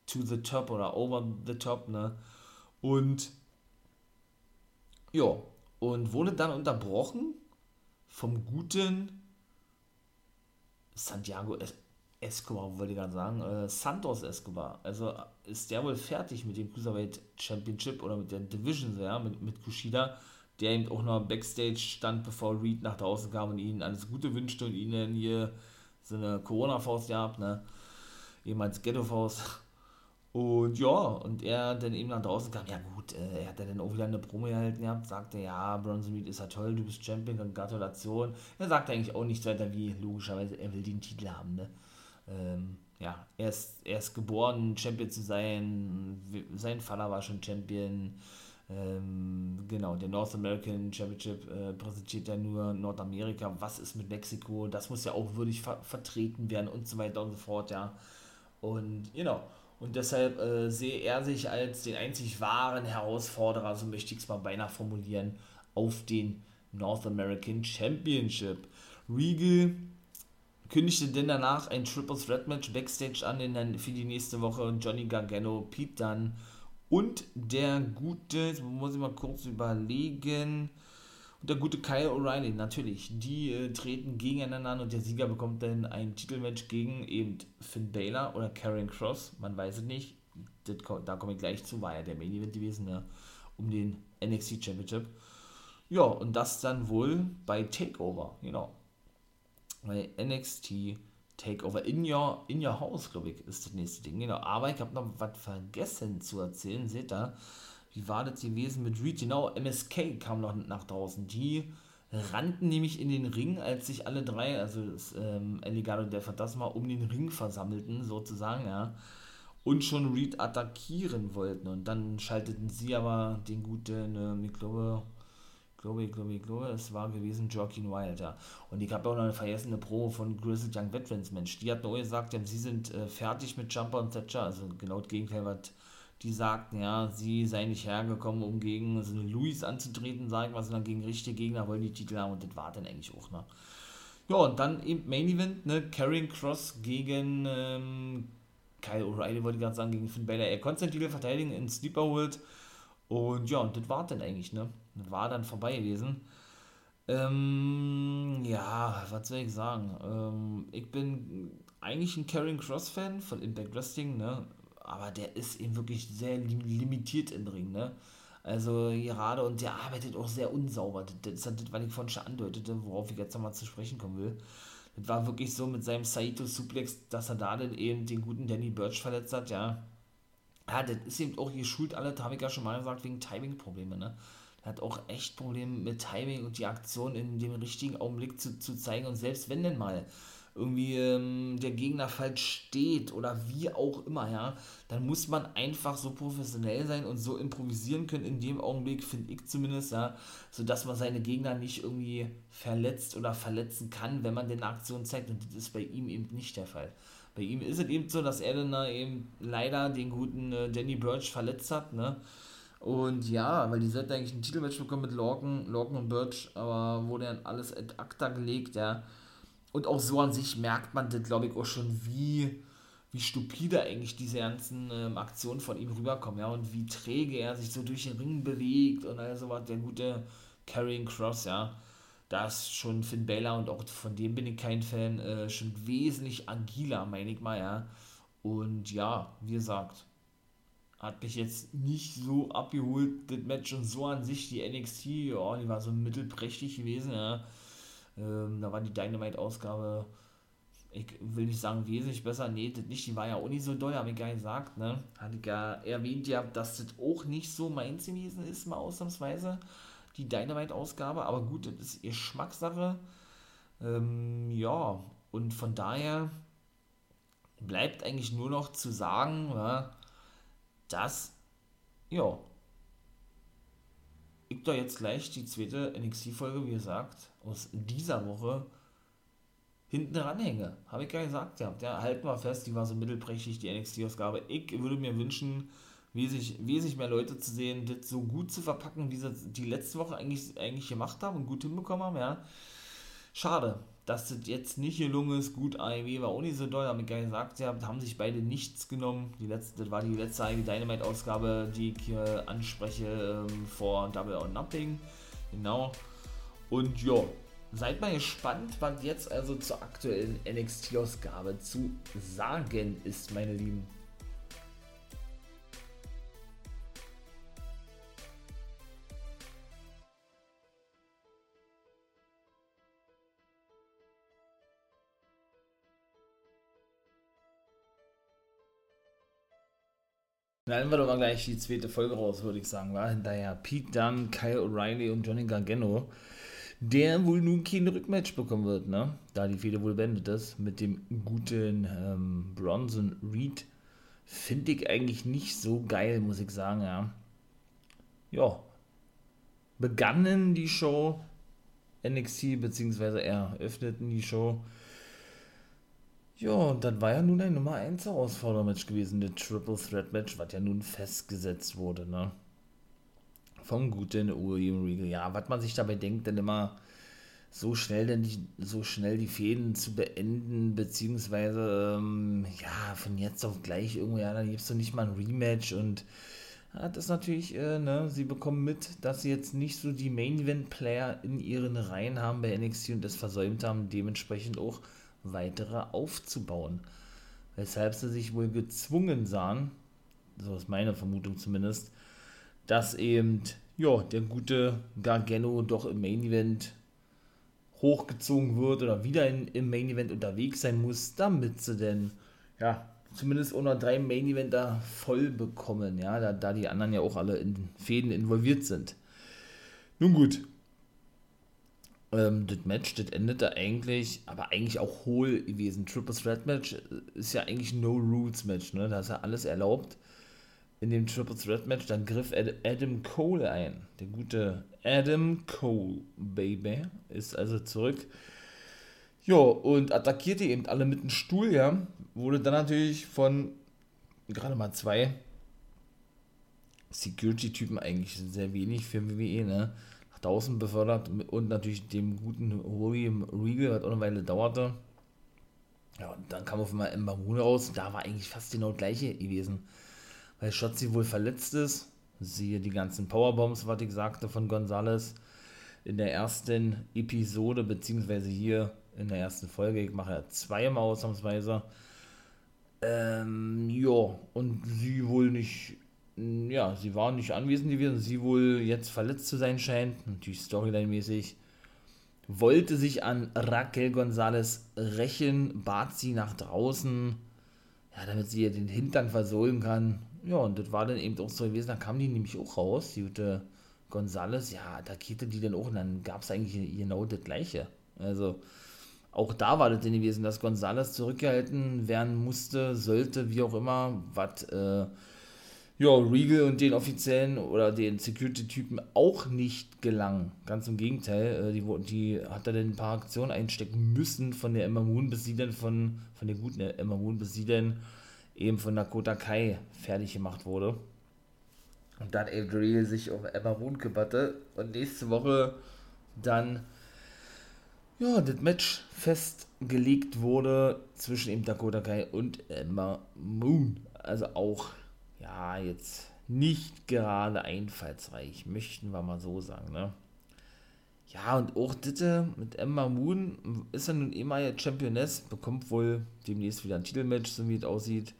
to the top oder over the top, ne? Und ja, und wurde dann unterbrochen vom guten Santiago Escobar, wollte ich gerade sagen, äh, Santos Escobar. Also ist der wohl fertig mit dem Cruiserweight Championship oder mit der Division, ja, mit, mit Kushida, der eben auch noch Backstage stand, bevor Reed nach draußen kam und ihnen alles Gute wünschte und ihnen hier so eine Corona-Faust gehabt, ne? Eben als Ghetto-Faust. Und ja, und er dann eben nach draußen kam, ja gut, äh, er hat dann auch wieder eine Promo gehalten gehabt, sagte, ja, Bronson Reed ist ja toll, du bist Champion, Gratulation. Er sagte eigentlich auch nichts weiter wie, logischerweise, er will den Titel haben, ne? Ähm, ja, er ist, er ist geboren, Champion zu sein, sein Vater war schon Champion, ähm, genau, der North American Championship äh, präsentiert ja nur Nordamerika, was ist mit Mexiko, das muss ja auch würdig ver vertreten werden und so weiter und so fort, ja. Und, genau, und deshalb äh, sehe er sich als den einzig wahren Herausforderer, so möchte ich es mal beinahe formulieren, auf den North American Championship. Regal kündigte denn danach ein Triple Threat Match Backstage an in für die nächste Woche. Johnny Gargano, Pete Dunne und der gute, muss ich mal kurz überlegen, und der gute Kyle O'Reilly, natürlich, die äh, treten gegeneinander an und der Sieger bekommt dann ein Titelmatch gegen eben Finn Baylor oder Karen Cross, man weiß es nicht. Das, da komme ich gleich zu, war ja der Main Event gewesen, ne, um den NXT Championship. Ja, und das dann wohl bei Takeover, genau. Bei NXT Takeover in your, in your House, glaube ich, ist das nächste Ding. Genau, aber ich habe noch was vergessen zu erzählen, seht ihr? Wie war das gewesen mit Reed? Genau, MSK kam noch nach draußen. Die rannten nämlich in den Ring, als sich alle drei, also das ähm, Eligado und der Phantasma, um den Ring versammelten, sozusagen, ja. Und schon Reed attackieren wollten. Und dann schalteten sie aber den guten, äh, ich glaube, ich glaube, ich glaube, ich glaube, es war gewesen Joaquin Wild, ja. Und ich habe auch noch eine vergessene Probe von Grizzled Young Veterans, Mensch. Die hat nur gesagt, sie sind äh, fertig mit Jumper und Thatcher, also genau das Gegenteil, was die sagten, ja, sie sei nicht hergekommen, um gegen so eine Louis anzutreten, sagen wir, sondern gegen richtige Gegner wollen die Titel haben und das war dann eigentlich auch, ne? Ja, und dann eben Main Event, ne, Karrion Cross gegen ähm, Kyle O'Reilly, wollte ich gerade sagen, gegen Finn Balor. Er konnte seinen Titel verteidigen in Sleeper World und ja, und das war dann eigentlich, ne? Das war dann vorbei gewesen. Ähm, ja, was soll ich sagen? Ähm, ich bin eigentlich ein Karrion Cross Fan von Impact Wrestling, ne? Aber der ist eben wirklich sehr limitiert im Ring, ne? Also gerade und der arbeitet auch sehr unsauber. Das ist das, was ich vorhin schon andeutete, worauf ich jetzt nochmal zu sprechen kommen will. Das war wirklich so mit seinem Saito Suplex, dass er da dann eben den guten Danny Birch verletzt hat, ja. Ja, das ist eben auch geschult, alle, habe ich ja schon mal gesagt, wegen Timing-Probleme, ne? Er hat auch echt Probleme mit Timing und die Aktion in dem richtigen Augenblick zu, zu zeigen und selbst wenn denn mal irgendwie ähm, der Gegner falsch steht oder wie auch immer, ja, dann muss man einfach so professionell sein und so improvisieren können in dem Augenblick, finde ich zumindest, ja, sodass man seine Gegner nicht irgendwie verletzt oder verletzen kann, wenn man denn eine Aktion zeigt. Und das ist bei ihm eben nicht der Fall. Bei ihm ist es eben so, dass er dann eben leider den guten äh, Danny Birch verletzt hat, ne, und ja, weil die sollten eigentlich ein Titelmatch bekommen mit Lorcan, Lorcan und Birch, aber wurde dann alles ad acta gelegt, ja und auch so an sich merkt man das, glaube ich, auch schon, wie, wie stupide eigentlich diese ganzen ähm, Aktionen von ihm rüberkommen, ja, und wie träge er sich so durch den Ring bewegt und all sowas, der gute Carrying Cross, ja. Da ist schon Finn Balor und auch von dem bin ich kein Fan, äh, schon wesentlich agiler, meine ich mal, ja. Und ja, wie gesagt, hat mich jetzt nicht so abgeholt, das Match und so an sich, die NXT, ja, die war so mittelprächtig gewesen, ja ähm, da war die Dynamite-Ausgabe, ich will nicht sagen wesentlich besser, nee, das nicht, die war ja auch nicht so doll, habe ich gar nicht gesagt, ne? Hatte ich ja erwähnt, ja, dass das auch nicht so meins gewesen ist, mal ausnahmsweise, die Dynamite-Ausgabe, aber gut, das ist ihr Geschmackssache. Ähm, ja, und von daher bleibt eigentlich nur noch zu sagen, ja, dass, ja, ich da jetzt gleich die zweite NXT-Folge, wie gesagt, aus dieser Woche hinten ranhänge. Habe ich gar gesagt, ja. Der halten wir fest, die war so mittelprächtig, die NXT-Ausgabe. Ich würde mir wünschen, wesentlich, wesentlich mehr Leute zu sehen, das so gut zu verpacken, wie sie die letzte Woche eigentlich, eigentlich gemacht haben und gut hinbekommen haben, ja. Schade, dass das jetzt nicht gelungen ist. Gut, AEW war auch nicht so doll, haben ich ja gesagt, ja, haben sich beide nichts genommen. Die letzte, das war die letzte AEW Dynamite-Ausgabe, die ich hier anspreche ähm, vor Double or Nothing. Genau. Und ja, seid mal gespannt, was jetzt also zur aktuellen NXT-Ausgabe zu sagen ist, meine Lieben. Dann wir doch mal gleich die zweite Folge raus, würde ich sagen. War hinterher Pete Dunne, Kyle O'Reilly und Johnny Gargano, der wohl nun kein Rückmatch bekommen wird, ne? Da die Fehde wohl beendet ist mit dem guten ähm, Bronson Reed. Finde ich eigentlich nicht so geil, muss ich sagen, ja. Ja. Begannen die Show NXT, beziehungsweise eröffneten die Show ja, und das war ja nun ein Nummer 1 Herausforderungsmatch gewesen, das Triple Threat Match, was ja nun festgesetzt wurde, ne? Vom guten William Regal. Ja, was man sich dabei denkt, denn immer so schnell denn die, so schnell die Fäden zu beenden, beziehungsweise ähm, ja, von jetzt auf gleich irgendwie, ja, dann es doch nicht mal ein Rematch und ja, das natürlich, äh, ne, sie bekommen mit, dass sie jetzt nicht so die Main Event Player in ihren Reihen haben bei NXT und das versäumt haben, dementsprechend auch weitere aufzubauen. Weshalb sie sich wohl gezwungen sahen, so ist meine Vermutung zumindest, dass eben ja, der gute Gargano doch im Main Event hochgezogen wird oder wieder in, im Main Event unterwegs sein muss, damit sie denn ja zumindest unter drei Main Eventer voll bekommen, ja, da, da die anderen ja auch alle in Fäden involviert sind. Nun gut, ähm, das Match, das endete eigentlich, aber eigentlich auch hohl gewesen. Triple Threat Match ist ja eigentlich No Rules Match, ne? Da ist ja alles erlaubt. In dem Triple Threat Match, dann griff Adam Cole ein. Der gute Adam Cole, Baby, ist also zurück. Ja, und attackierte eben alle mit einem Stuhl, ja. Wurde dann natürlich von gerade mal zwei Security-Typen eigentlich sehr wenig für WWE, ne? 1000 befördert und natürlich dem guten William Regal, was auch eine Weile dauerte. Ja, und dann kam auf einmal Ember Moon raus. Da war eigentlich fast genau das gleiche gewesen. Weil Shotzi wohl verletzt ist. Siehe die ganzen Powerbombs, was ich sagte von Gonzales in der ersten Episode, beziehungsweise hier in der ersten Folge. Ich mache ja zweimal ausnahmsweise. Ähm, ja, und sie wohl nicht ja, sie war nicht anwesend gewesen, sie wohl jetzt verletzt zu sein scheint, natürlich Storyline-mäßig, wollte sich an Raquel González rächen, bat sie nach draußen, ja, damit sie ihr den Hintern versohlen kann. Ja, und das war dann eben auch so gewesen, da kam die nämlich auch raus, die gute González, ja, attackierte die dann auch und dann gab es eigentlich genau das Gleiche. Also, auch da war das denn gewesen, dass González zurückgehalten werden musste, sollte, wie auch immer, was, äh, ja, Regal und den Offiziellen oder den Security-Typen auch nicht gelang. Ganz im Gegenteil, äh, die, die hat er dann ein paar Aktionen einstecken müssen von der Emma Moon, bis sie dann von, von der guten Emma Moon, bis sie dann eben von Dakota Kai fertig gemacht wurde. Und dann eben Regal sich auf Emma Moon kümmerte und nächste Woche dann ja, das Match festgelegt wurde zwischen eben Dakota Kai und Emma Moon. Also auch ja, jetzt nicht gerade einfallsreich, möchten wir mal so sagen, ne? Ja, und auch Ditte mit Emma Moon ist ja nun immer jetzt Championess, bekommt wohl demnächst wieder ein Titelmatch, so wie es aussieht.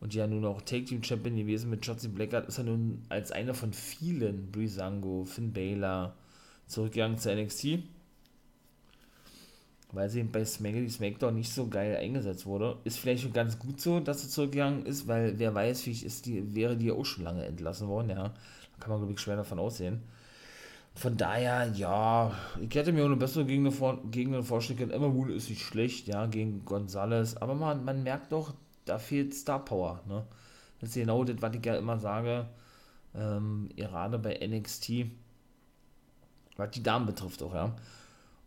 Und ja nun auch Take Team Champion gewesen mit Shotzi Blackheart, ist er nun als einer von vielen, Breezango, Finn Baylor, zurückgegangen zu NXT weil sie bei Smackdown, Smackdown nicht so geil eingesetzt wurde. Ist vielleicht schon ganz gut so, dass sie zurückgegangen ist, weil wer weiß, vielleicht ist die, wäre die auch schon lange entlassen worden, ja. Da kann man, glaube ich, schwer davon aussehen. Von daher, ja, ich hätte mir auch eine bessere Gegner, Gegner vorstellen können. Emma Moon ist nicht schlecht, ja, gegen Gonzales, aber man, man merkt doch, da fehlt Star Power, ne. Das ist genau das, was ich ja immer sage, ähm, gerade bei NXT, was die Damen betrifft auch, ja.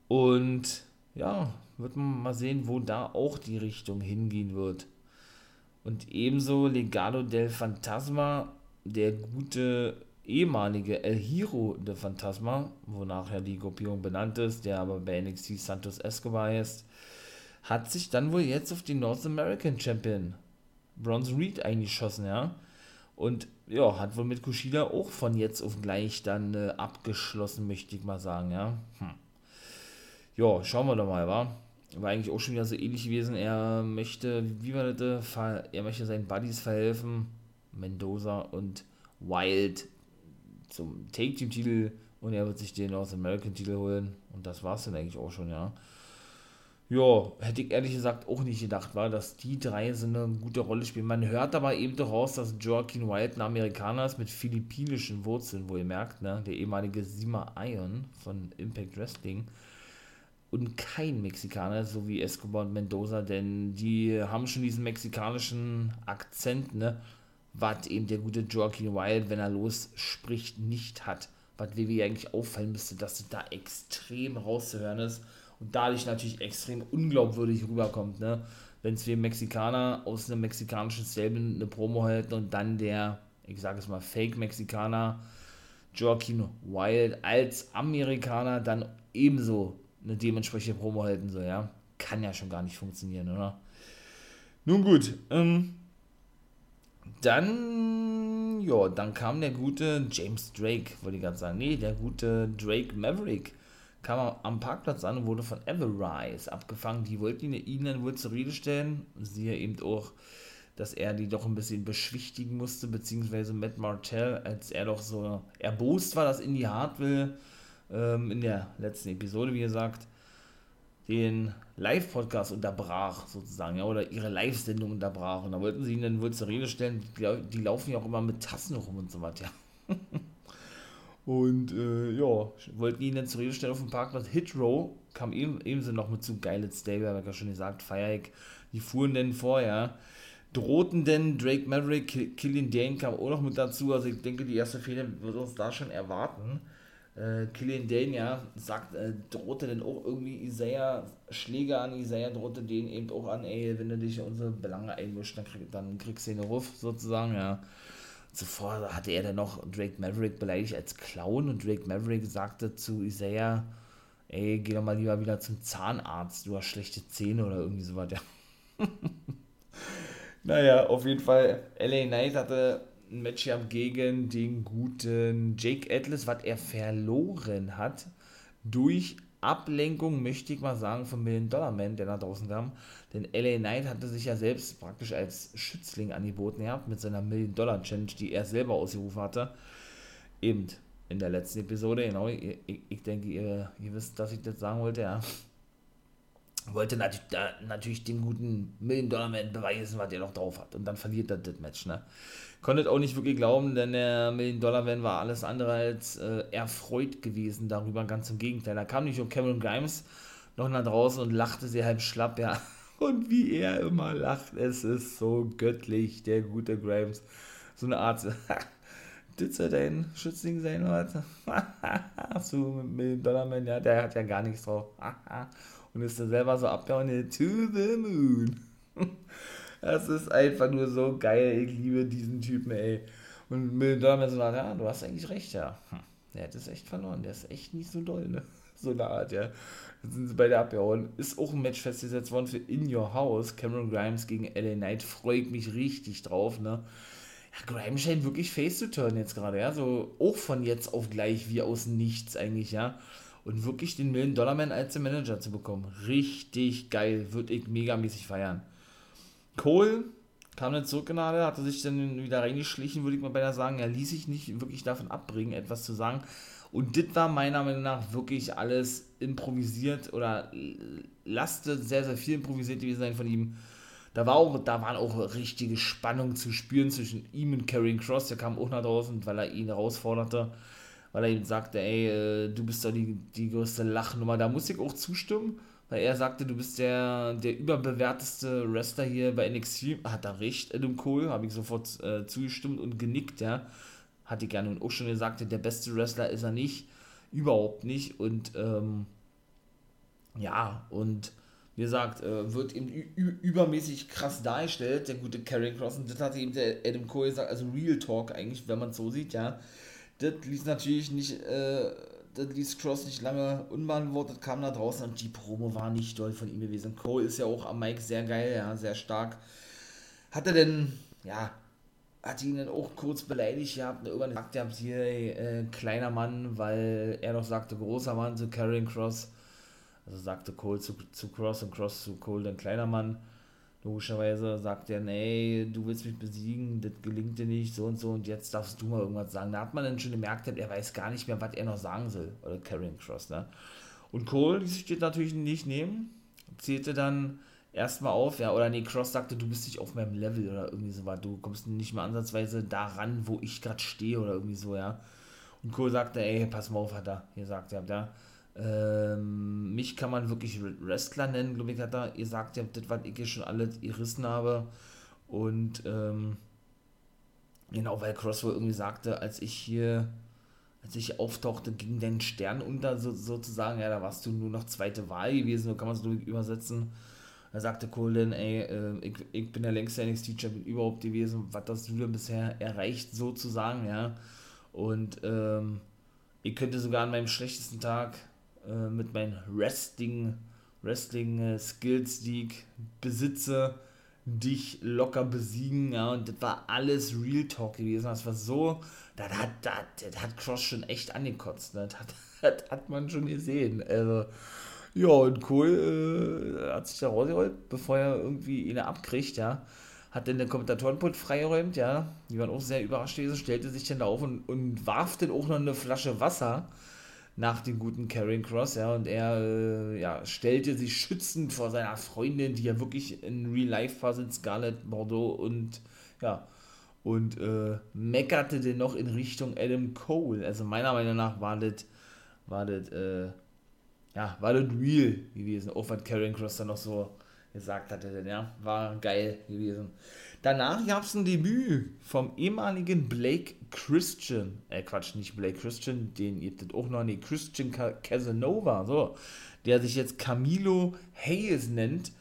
Und ja, wird man mal sehen, wo da auch die Richtung hingehen wird. Und ebenso Legado del Fantasma der gute ehemalige El Hiro de Phantasma, wonach ja die Gruppierung benannt ist, der aber bei NXT Santos Escobar ist, hat sich dann wohl jetzt auf den North American Champion Bronze Reed eingeschossen, ja. Und ja, hat wohl mit Kushida auch von jetzt auf gleich dann äh, abgeschlossen, möchte ich mal sagen, ja. Hm. Ja, schauen wir doch mal, wa? War eigentlich auch schon wieder so ähnlich gewesen. Er möchte, wie war das? Er möchte seinen Buddies verhelfen, Mendoza und Wild zum Take-Team-Titel und er wird sich den North American-Titel holen. Und das war es dann eigentlich auch schon, ja. Ja, hätte ich ehrlich gesagt auch nicht gedacht, war, dass die drei so eine gute Rolle spielen. Man hört aber eben doch raus, dass Joaquin White ein Amerikaner ist mit philippinischen Wurzeln, wo ihr merkt, ne? Der ehemalige Sima Iron von Impact Wrestling. Und kein Mexikaner, so wie Escobar und Mendoza, denn die haben schon diesen mexikanischen Akzent, ne? Was eben der gute Joaquin Wild, wenn er losspricht, nicht hat. Was WWE eigentlich auffallen müsste, dass das da extrem rauszuhören ist und dadurch natürlich extrem unglaubwürdig rüberkommt, ne? Wenn wie Mexikaner aus einem mexikanischen Stable eine Promo halten und dann der, ich sage es mal, Fake-Mexikaner Joaquin Wild als Amerikaner dann ebenso eine dementsprechende Promo halten soll, ja. Kann ja schon gar nicht funktionieren, oder? Nun gut, ähm, dann, ja, dann kam der gute James Drake, wollte ich gerade sagen. Nee, der gute Drake Maverick kam am Parkplatz an und wurde von Everrise abgefangen. Die wollten ihn dann wohl zur Rede stellen. Siehe eben auch, dass er die doch ein bisschen beschwichtigen musste, beziehungsweise Matt Martell, als er doch so erbost war, dass Indy Hart will, ähm, in der letzten Episode, wie gesagt, den Live-Podcast unterbrach, sozusagen, ja, oder ihre Live-Sendung unterbrach. Und da wollten sie ihn dann wohl zur Rede stellen. Die, die laufen ja auch immer mit Tassen rum und so was, ja. Und äh, ja, wollten ihn dann zur Rede stellen auf dem Parkplatz. Hit Row kam eben, ebenso noch mit zu Geile Stable, habe ich ja schon gesagt, Feiereck. Die fuhren denn vorher. Drohten denn Drake Maverick, Killian Dane kam auch noch mit dazu. Also ich denke, die erste Fehler wird uns da schon erwarten. Äh, Killian Dane, ja, sagt, äh, drohte denn auch irgendwie Isaiah Schläge an. Isaiah drohte den eben auch an, ey, wenn du dich in unsere Belange einmischst, dann, krieg, dann kriegst du den Ruf, sozusagen, ja. Zuvor hatte er dann noch Drake Maverick beleidigt als Clown und Drake Maverick sagte zu Isaiah, ey, geh doch mal lieber wieder zum Zahnarzt, du hast schlechte Zähne oder irgendwie sowas, ja. naja, auf jeden Fall, LA Knight hatte ein Match gehabt gegen den guten Jake Atlas, was er verloren hat durch Ablenkung, möchte ich mal sagen, von Million Dollar Man, der nach draußen kam. Denn LA Knight hatte sich ja selbst praktisch als Schützling angeboten gehabt mit seiner Million Dollar Challenge, die er selber ausgerufen hatte. Eben in der letzten Episode, genau. Ich, ich denke, ihr, ihr wisst, dass ich das sagen wollte, ja. Wollte natürlich, da, natürlich dem guten Million Dollar Man beweisen, was er noch drauf hat. Und dann verliert er das Match, ne? Konnte auch nicht wirklich glauben, denn der Million Dollar Man war alles andere als äh, erfreut gewesen darüber. Ganz im Gegenteil. Da kam nicht nur Cameron Grimes noch nach draußen und lachte sehr halb schlapp, ja. Und wie er immer lacht, es ist so göttlich, der gute Grimes. So eine Art, das soll dein Schützling sein, Leute. so Million Dollar Man, ja, der hat ja gar nichts drauf. und ist da selber so abgehauen, to the moon. Das ist einfach nur so geil. Ich liebe diesen Typen, ey. Und mit Dollar so, ja, du hast eigentlich recht, ja. Hm, der hat es echt verloren. Der ist echt nicht so doll, ne? So eine Art, ja. Jetzt sind sie beide abgehauen. Ist auch ein Match festgesetzt worden für In Your House. Cameron Grimes gegen LA Knight. Freue ich mich richtig drauf, ne? Ja, Grimes scheint wirklich face to turn jetzt gerade, ja. So auch von jetzt auf gleich wie aus nichts eigentlich, ja. Und wirklich den Million Dollar Man als den Manager zu bekommen. Richtig geil. Würde ich megamäßig feiern. Cole kam dann zurück gerade, hatte sich dann wieder reingeschlichen, würde ich mal beinahe sagen. Er ließ sich nicht wirklich davon abbringen, etwas zu sagen. Und das war meiner Meinung nach wirklich alles improvisiert oder lasste sehr, sehr viel improvisiert gewesen sein von ihm. Da, war auch, da waren auch richtige Spannungen zu spüren zwischen ihm und Karrion Cross. Der kam auch nach draußen, weil er ihn herausforderte, weil er ihm sagte, ey, äh, du bist doch die, die größte Lachnummer. Da muss ich auch zustimmen weil er sagte, du bist der, der überbewerteste Wrestler hier bei NXT. Hat er recht, Adam Cole, habe ich sofort äh, zugestimmt und genickt, ja. Hatte gerne und auch schon gesagt, der beste Wrestler ist er nicht, überhaupt nicht. Und ähm, ja, und wie gesagt, äh, wird eben übermäßig krass dargestellt, der gute Karrion Cross. Und das hat eben der Adam Cole gesagt, also Real Talk eigentlich, wenn man es so sieht, ja. Das ließ natürlich nicht, äh, das ließ Cross nicht lange unbeantwortet, kam da draußen und die Promo war nicht doll von ihm gewesen. Cole ist ja auch am Mike sehr geil, ja, sehr stark. Hat er denn, ja, hat ihn dann auch kurz beleidigt gehabt und irgendwann sagt er hier, äh, kleiner Mann, weil er doch sagte, großer Mann zu Karrion Cross also sagte Cole zu, zu Cross und Cross zu Cole, dann kleiner Mann. Logischerweise sagt er, nee, du willst mich besiegen, das gelingt dir nicht, so und so, und jetzt darfst du mal irgendwas sagen. Da hat man dann schon gemerkt, er weiß gar nicht mehr, was er noch sagen soll. Oder Karrion Cross, ne? Und Cole ließ sich das natürlich nicht nehmen, zählte dann erstmal auf, ja, oder nee, Cross sagte, du bist nicht auf meinem Level oder irgendwie so was, du kommst nicht mal ansatzweise daran, wo ich gerade stehe oder irgendwie so, ja. Und Cole sagte, ey, pass mal auf, hat er hier sagt ja, ähm, mich kann man wirklich Wrestler nennen, glaube ich, hat er gesagt, ja, das, was ich schon alles gerissen habe. Und ähm, genau, weil Crosswell irgendwie sagte, als ich hier, als ich auftauchte, ging dein Stern unter, so, sozusagen, ja, da warst du nur noch zweite Wahl gewesen, so kann man es übersetzen. Da sagte Cole dann, ey, äh, ich, ich bin der längste NXT-Champion überhaupt gewesen, was hast du denn bisher erreicht, sozusagen, ja. Und ähm, ich könnte sogar an meinem schlechtesten Tag äh, mit meinen Wrestling, Wrestling äh, Skills, die ich besitze, dich locker besiegen, ja, und das war alles Real Talk gewesen, das war so, das hat, hat Cross schon echt angekotzt, ne? das, hat, das hat man schon gesehen, also, ja, und Cole äh, hat sich da rausgeholt, bevor er irgendwie ihn abkriegt, ja, hat dann den Kommentatorenpult freigeräumt, ja, die waren auch sehr überrascht gewesen, stellte sich dann da auf und, und warf dann auch noch eine Flasche Wasser, nach dem guten Karen Cross, ja, und er äh, ja, stellte sich schützend vor seiner Freundin, die ja wirklich in Real Life war, sind Scarlett Bordeaux und ja, und äh, meckerte den noch in Richtung Adam Cole. Also meiner Meinung nach war das, war das, äh, ja, war das real gewesen, auch was Karen Cross dann noch so gesagt hatte, denn ja, war geil gewesen. Danach gab es ein Debüt vom ehemaligen Blake Christian, äh Quatsch, nicht Blake Christian, den ihr das auch noch, nee, Christian Casanova, so, der sich jetzt Camilo Hayes nennt,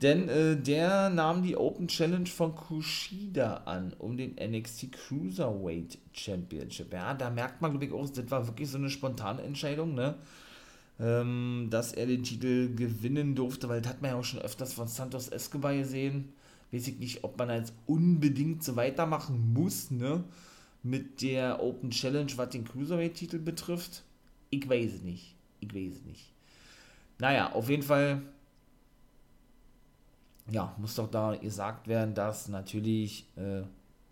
denn äh, der nahm die Open Challenge von Kushida an, um den NXT Cruiserweight Championship. Ja, da merkt man, glaube ich, auch, das war wirklich so eine spontane Entscheidung, ne? Ähm, dass er den Titel gewinnen durfte, weil das hat man ja auch schon öfters von Santos Escobar gesehen weiß ich nicht, ob man jetzt unbedingt so weitermachen muss, ne? Mit der Open Challenge, was den Cruiserweight-Titel betrifft. Ich weiß es nicht. Ich weiß es nicht. Naja, auf jeden Fall, ja, muss doch da gesagt werden, dass natürlich, äh,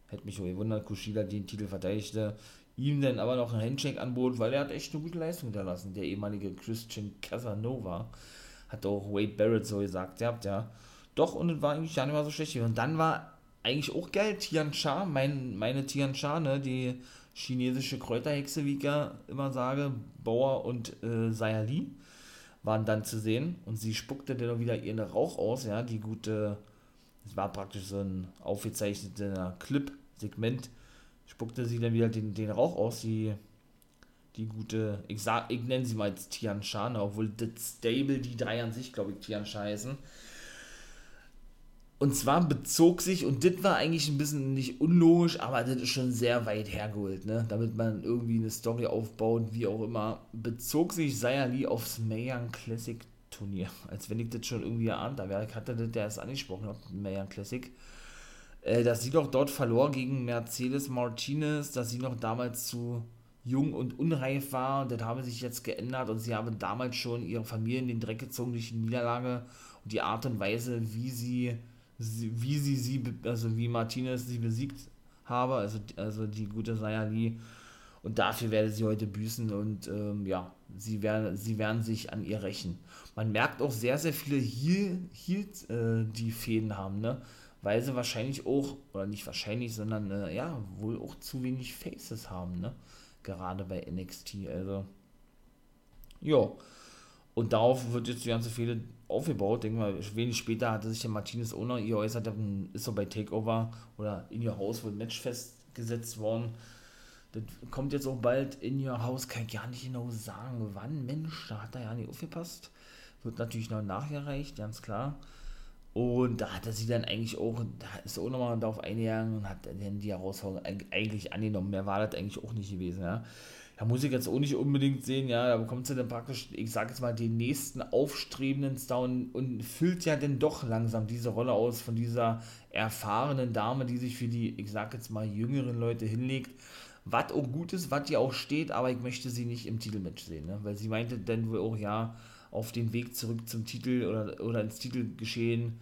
hätte mich auch gewundert, Kushida den Titel verteidigte, ihm dann aber noch ein Handshake anbot, weil er hat echt eine gute Leistung hinterlassen. Der ehemalige Christian Casanova hat auch Wade Barrett so gesagt, ihr habt ja, doch, und es war eigentlich gar nicht mal so schlecht. Und dann war eigentlich auch geil, Tian Sha, mein, meine Tian Sha, ne, die chinesische Kräuterhexe, wie ich ja immer sage, Bauer und äh, Sayali waren dann zu sehen und sie spuckte dann wieder ihren Rauch aus, ja, die gute, es war praktisch so ein aufgezeichneter Clip-Segment, spuckte sie dann wieder den, den Rauch aus, die, die gute, ich ich nenne sie mal jetzt Tian Sha, ne, obwohl das Stable, die drei an sich, glaube ich, Tian Sha heißen, und zwar bezog sich, und das war eigentlich ein bisschen nicht unlogisch, aber das ist schon sehr weit hergeholt, ne? Damit man irgendwie eine Story aufbaut, wie auch immer, bezog sich Sayali aufs Mayan Classic Turnier. Als wenn ich das schon irgendwie erahnt habe. Ich hatte das ja erst angesprochen, Mayan Classic. Äh, dass sie doch dort verlor gegen Mercedes Martinez, dass sie noch damals zu jung und unreif war. Und das habe sich jetzt geändert und sie haben damals schon ihre Familie in den Dreck gezogen durch die Niederlage und die Art und Weise, wie sie wie sie sie, also wie Martinez sie besiegt habe, also, also die gute Sayali. Und dafür werde sie heute büßen und ähm, ja, sie werden, sie werden sich an ihr rächen. Man merkt auch sehr, sehr viele hier, hier äh, die Fäden haben, ne? Weil sie wahrscheinlich auch, oder nicht wahrscheinlich, sondern äh, ja, wohl auch zu wenig Faces haben, ne? Gerade bei NXT. Also, ja. Und darauf wird jetzt die ganze Fehde aufgebaut. Denke mal, wenig später hatte sich der Martinez Owner ihr äußert, ist er bei Takeover oder in ihr Haus wohl Match festgesetzt worden. Das kommt jetzt auch bald in ihr Haus, kann ich gar nicht genau sagen, wann. Mensch, da hat er ja nicht aufgepasst. wird natürlich noch nachgereicht, ganz klar. Und da hat er sie dann eigentlich auch, da ist er auch nochmal darauf eingegangen und hat dann die Herausforderung eigentlich angenommen. Mehr war das eigentlich auch nicht gewesen, ja. Da muss ich jetzt auch nicht unbedingt sehen, ja, da bekommt sie dann praktisch, ich sag jetzt mal, den nächsten aufstrebenden Star und, und füllt ja dann doch langsam diese Rolle aus von dieser erfahrenen Dame, die sich für die, ich sag jetzt mal, jüngeren Leute hinlegt. Was auch gut ist, was ihr auch steht, aber ich möchte sie nicht im Titelmatch sehen, ne? weil sie meinte dann wohl auch, ja, auf den Weg zurück zum Titel oder, oder ins Titelgeschehen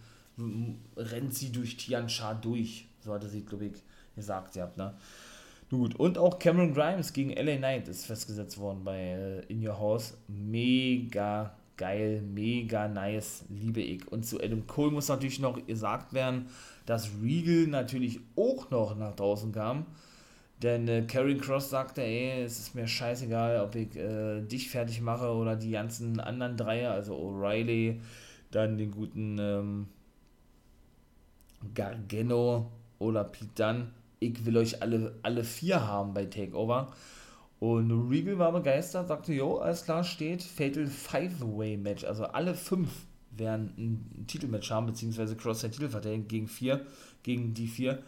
rennt sie durch Tian Sha durch. So hatte sie, glaube ich, gesagt gehabt, ne? Gut, und auch Cameron Grimes gegen LA Knight ist festgesetzt worden bei äh, In Your House. Mega geil, mega nice, liebe ich. Und zu Adam Cole muss natürlich noch gesagt werden, dass Regal natürlich auch noch nach draußen kam. Denn äh, Karrion Cross sagte, ey, es ist mir scheißegal, ob ich äh, dich fertig mache oder die ganzen anderen Dreier, also O'Reilly, dann den guten ähm, Gargano oder Pete Dunne ich will euch alle, alle vier haben bei Takeover. Und Regal war begeistert, sagte, jo, alles klar, steht Fatal Five-Way-Match. Also alle fünf werden ein Titelmatch haben, beziehungsweise Cross Titel verteidigen gegen vier, gegen die vier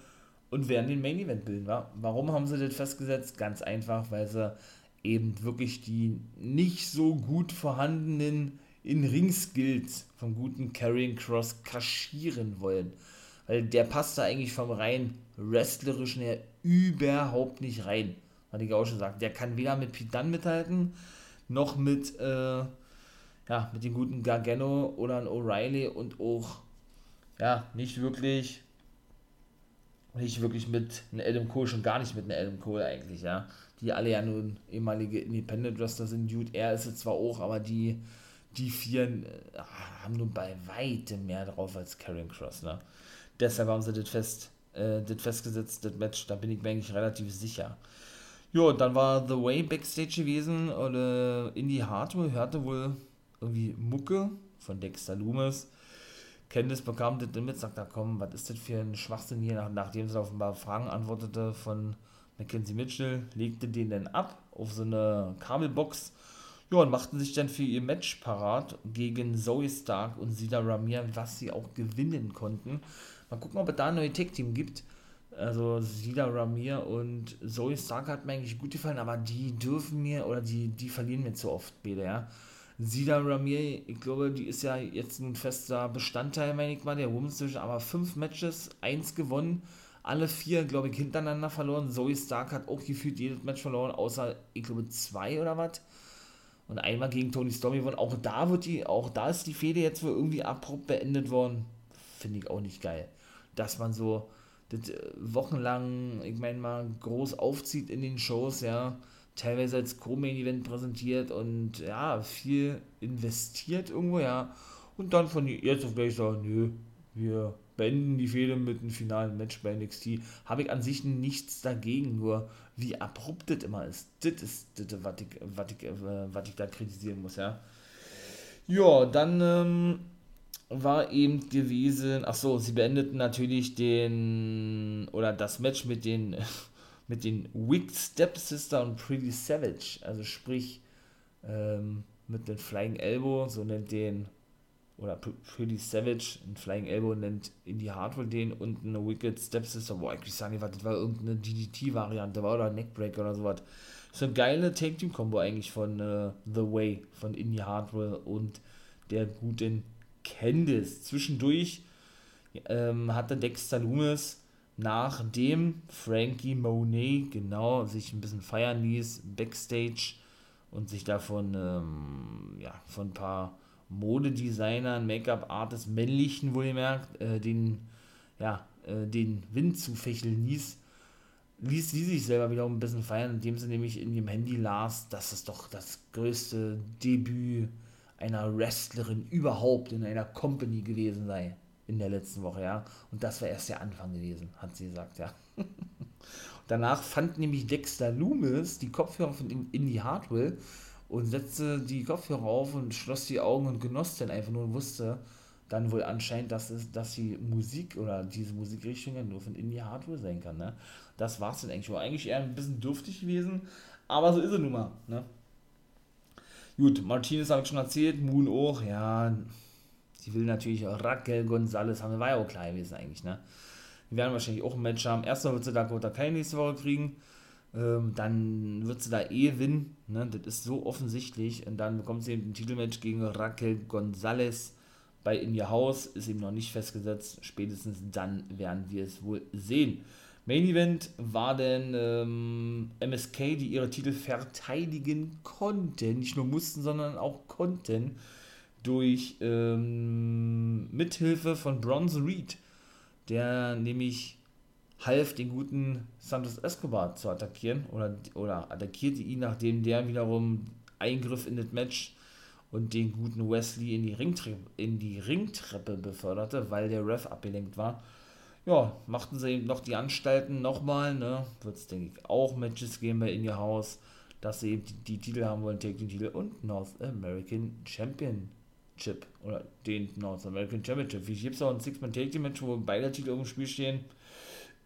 und werden den Main Event bilden. Wa? Warum haben sie das festgesetzt? Ganz einfach, weil sie eben wirklich die nicht so gut vorhandenen In-Ring-Skills vom guten Carrying Cross kaschieren wollen. Weil der passt da eigentlich vom rein wrestlerischen her überhaupt nicht rein. Hatte ich auch schon gesagt. Der kann weder mit Dunne mithalten, noch mit, äh, ja, mit dem guten Gargano oder O'Reilly und auch, ja, nicht wirklich, nicht wirklich mit einem Adam Cole, schon gar nicht mit einem Adam Cole eigentlich, ja. Die alle ja nun ehemalige Independent Wrestler sind. Dude, er ist es zwar auch, aber die, die vier äh, haben nun bei weitem mehr drauf als Karen Cross, ne. Deshalb haben sie das fest äh, das festgesetzt, das Match, da bin ich mir eigentlich relativ sicher. Ja, dann war The Way Backstage gewesen und äh, Indie Hardware hörte wohl irgendwie Mucke von Dexter Loomis. Candice bekam das mit, sagt, da komm, was ist das für ein Schwachsinn hier, Nach, nachdem sie auf ein paar Fragen antwortete von Mackenzie Mitchell, legte den dann ab auf so eine Kabelbox, ja, und machten sich dann für ihr Match parat gegen Zoe Stark und Sida Ramir, was sie auch gewinnen konnten. Mal gucken, ob es da ein neues Tech-Team gibt. Also Sida Ramir und Zoe Stark hat mir eigentlich gut gefallen, aber die dürfen mir, oder die, die verlieren mir zu oft beide, ja. Sida Ramir, ich glaube, die ist ja jetzt ein fester Bestandteil, meine ich mal, der Women's Division, aber fünf Matches, eins gewonnen, alle vier, glaube ich, hintereinander verloren. Zoe Stark hat auch gefühlt jedes Match verloren, außer, ich glaube, zwei oder was. Und einmal gegen Tony Storm gewonnen. Auch da wird die, auch da ist die Fehde jetzt wohl irgendwie abrupt beendet worden. Finde ich auch nicht geil dass man so das äh, wochenlang, ich meine mal, groß aufzieht in den Shows, ja, teilweise als Co-Main-Event präsentiert und ja, viel investiert irgendwo, ja, und dann von jetzt auf gleich sagen, nö, wir beenden die Fehler mit einem finalen Match bei NXT. Habe ich an sich nichts dagegen, nur wie abrupt das immer ist. Das ist das, was ich, was ich, äh, was ich da kritisieren muss, ja. Ja, dann ähm, war eben gewesen, ach so, sie beendeten natürlich den, oder das Match mit den, mit den Wicked Stepsister und Pretty Savage, also sprich, ähm, mit den Flying Elbow, so nennt den, oder Pretty Savage, ein Flying Elbow nennt Indie Hardware den und eine Wicked Stepsister, boah, ich sagen, das war irgendeine DDT-Variante, war oder Neckbreaker oder sowas. So eine geile Take-Team-Kombo eigentlich von uh, The Way, von Indie Hardware und der guten Candice. Zwischendurch ähm, hatte Dexter Loomis, nachdem Frankie Monet genau sich ein bisschen feiern ließ, backstage und sich davon ähm, ja, von ein paar Modedesignern, Make-up-Artists, männlichen wohlgemerkt, äh, den, ja, äh, den Wind zufächeln ließ, ließ sie sich selber wieder ein bisschen feiern, indem sie nämlich in ihrem Handy las, dass es doch das größte Debüt einer Wrestlerin überhaupt in einer Company gewesen sei in der letzten Woche, ja. Und das war erst der Anfang gewesen, hat sie gesagt, ja. Danach fand nämlich Dexter Loomis die Kopfhörer von Indie Hardwell und setzte die Kopfhörer auf und schloss die Augen und genoss dann einfach nur und wusste dann wohl anscheinend, dass, es, dass die Musik oder diese Musikrichtung ja nur von Indie Hardware sein kann, ne. Das war es dann eigentlich. War eigentlich eher ein bisschen dürftig gewesen, aber so ist es nun mal, ne. Gut, Martinez habe ich schon erzählt, Moon auch, ja. Sie will natürlich Raquel Gonzalez haben, war ja auch klar gewesen eigentlich, ne? Die werden wahrscheinlich auch ein Match haben. Erstmal wird sie Dakota Kai nächste Woche kriegen. Ähm, dann wird sie da eh gewinnen. Ne? Das ist so offensichtlich. Und dann bekommt sie eben ein Titelmatch gegen Raquel Gonzalez bei In Your House. Ist eben noch nicht festgesetzt. Spätestens dann werden wir es wohl sehen. Main Event war dann ähm, MSK, die ihre Titel verteidigen konnten. Nicht nur mussten, sondern auch konnten. Durch ähm, Mithilfe von Bronze Reed, der nämlich half den guten Santos Escobar zu attackieren oder, oder attackierte ihn, nachdem der wiederum Eingriff in das Match und den guten Wesley in die, Ringtre in die Ringtreppe beförderte, weil der Ref abgelenkt war ja, machten sie eben noch die Anstalten nochmal, ne? Wird es, denke ich, auch Matches geben bei In Your House, dass sie eben die, die Titel haben wollen, Take Titel und North American Championship oder den North American Championship. Wie gibt es auch ein Six-Man Take Team Match, wo beide Titel im Spiel stehen?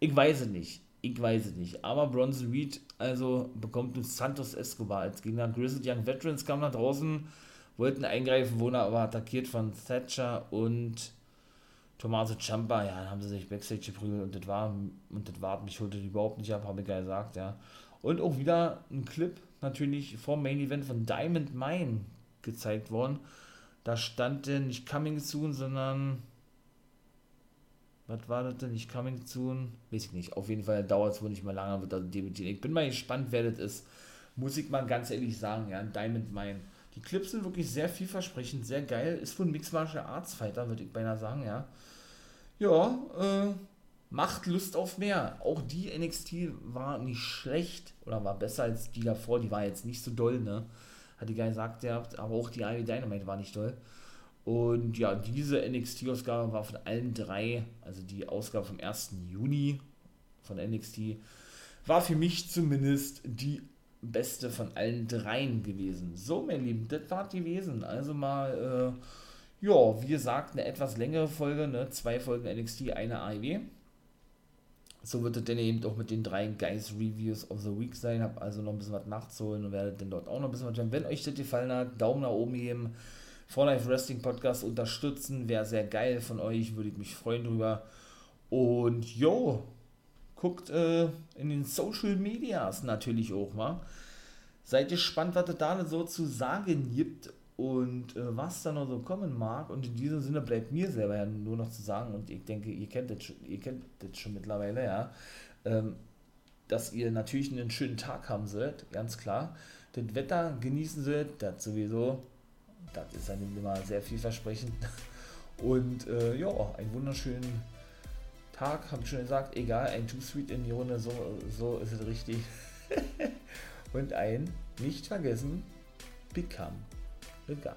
Ich weiß es nicht. Ich weiß es nicht. Aber Bronson Reed also bekommt nun Santos Escobar als Gegner. Grizzled Young Veterans kamen nach draußen, wollten eingreifen, wurden aber attackiert von Thatcher und Tommaso Ciampa, ja, dann haben sie sich Backstage geprügelt und das war, und das war, mich holte überhaupt nicht ab, habe ich gesagt, ja. Und auch wieder ein Clip natürlich vom Main Event von Diamond Mine gezeigt worden. Da stand denn nicht Coming Soon, sondern was war das denn? Nicht Coming Soon? Weiß ich nicht. Auf jeden Fall dauert es wohl nicht mehr lange, wird also debütieren. Ich bin mal gespannt, wer das ist. Muss ich mal ganz ehrlich sagen, ja, Diamond Mine. Die Clips sind wirklich sehr vielversprechend, sehr geil. Ist wohl ein Martial Arts Fighter, würde ich beinahe sagen, ja ja, äh, macht Lust auf mehr. Auch die NXT war nicht schlecht oder war besser als die davor. Die war jetzt nicht so doll, ne? Hat die gesagt, ja, aber auch die Ivy Dynamite war nicht doll. Und ja, diese NXT-Ausgabe war von allen drei, also die Ausgabe vom 1. Juni von NXT, war für mich zumindest die beste von allen dreien gewesen. So, mein Lieben, das war gewesen. Also mal, äh, ja, wie gesagt, eine etwas längere Folge, ne? zwei Folgen NXT, eine AEW. So wird es dann eben auch mit den drei Guys Reviews of the Week sein. Hab also noch ein bisschen was nachzuholen und werdet dann dort auch noch ein bisschen was haben. Wenn euch das gefallen hat, Daumen nach oben heben. For Life Wrestling Podcast unterstützen. Wäre sehr geil von euch, würde ich mich freuen drüber. Und jo, guckt äh, in den Social Medias natürlich auch mal. Seid gespannt, was es da so zu sagen gibt und äh, was da noch so kommen mag. Und in diesem Sinne bleibt mir selber ja nur noch zu sagen, und ich denke, ihr kennt das schon, ihr kennt das schon mittlerweile, ja, ähm, dass ihr natürlich einen schönen Tag haben sollt, ganz klar. Das Wetter genießen sollt, das sowieso, das ist dann immer sehr vielversprechend. Und äh, ja, einen wunderschönen Tag, habe ich schon gesagt, egal, ein Too Sweet in die Runde, so, so ist es richtig. Und ein, nicht vergessen, Become Egal.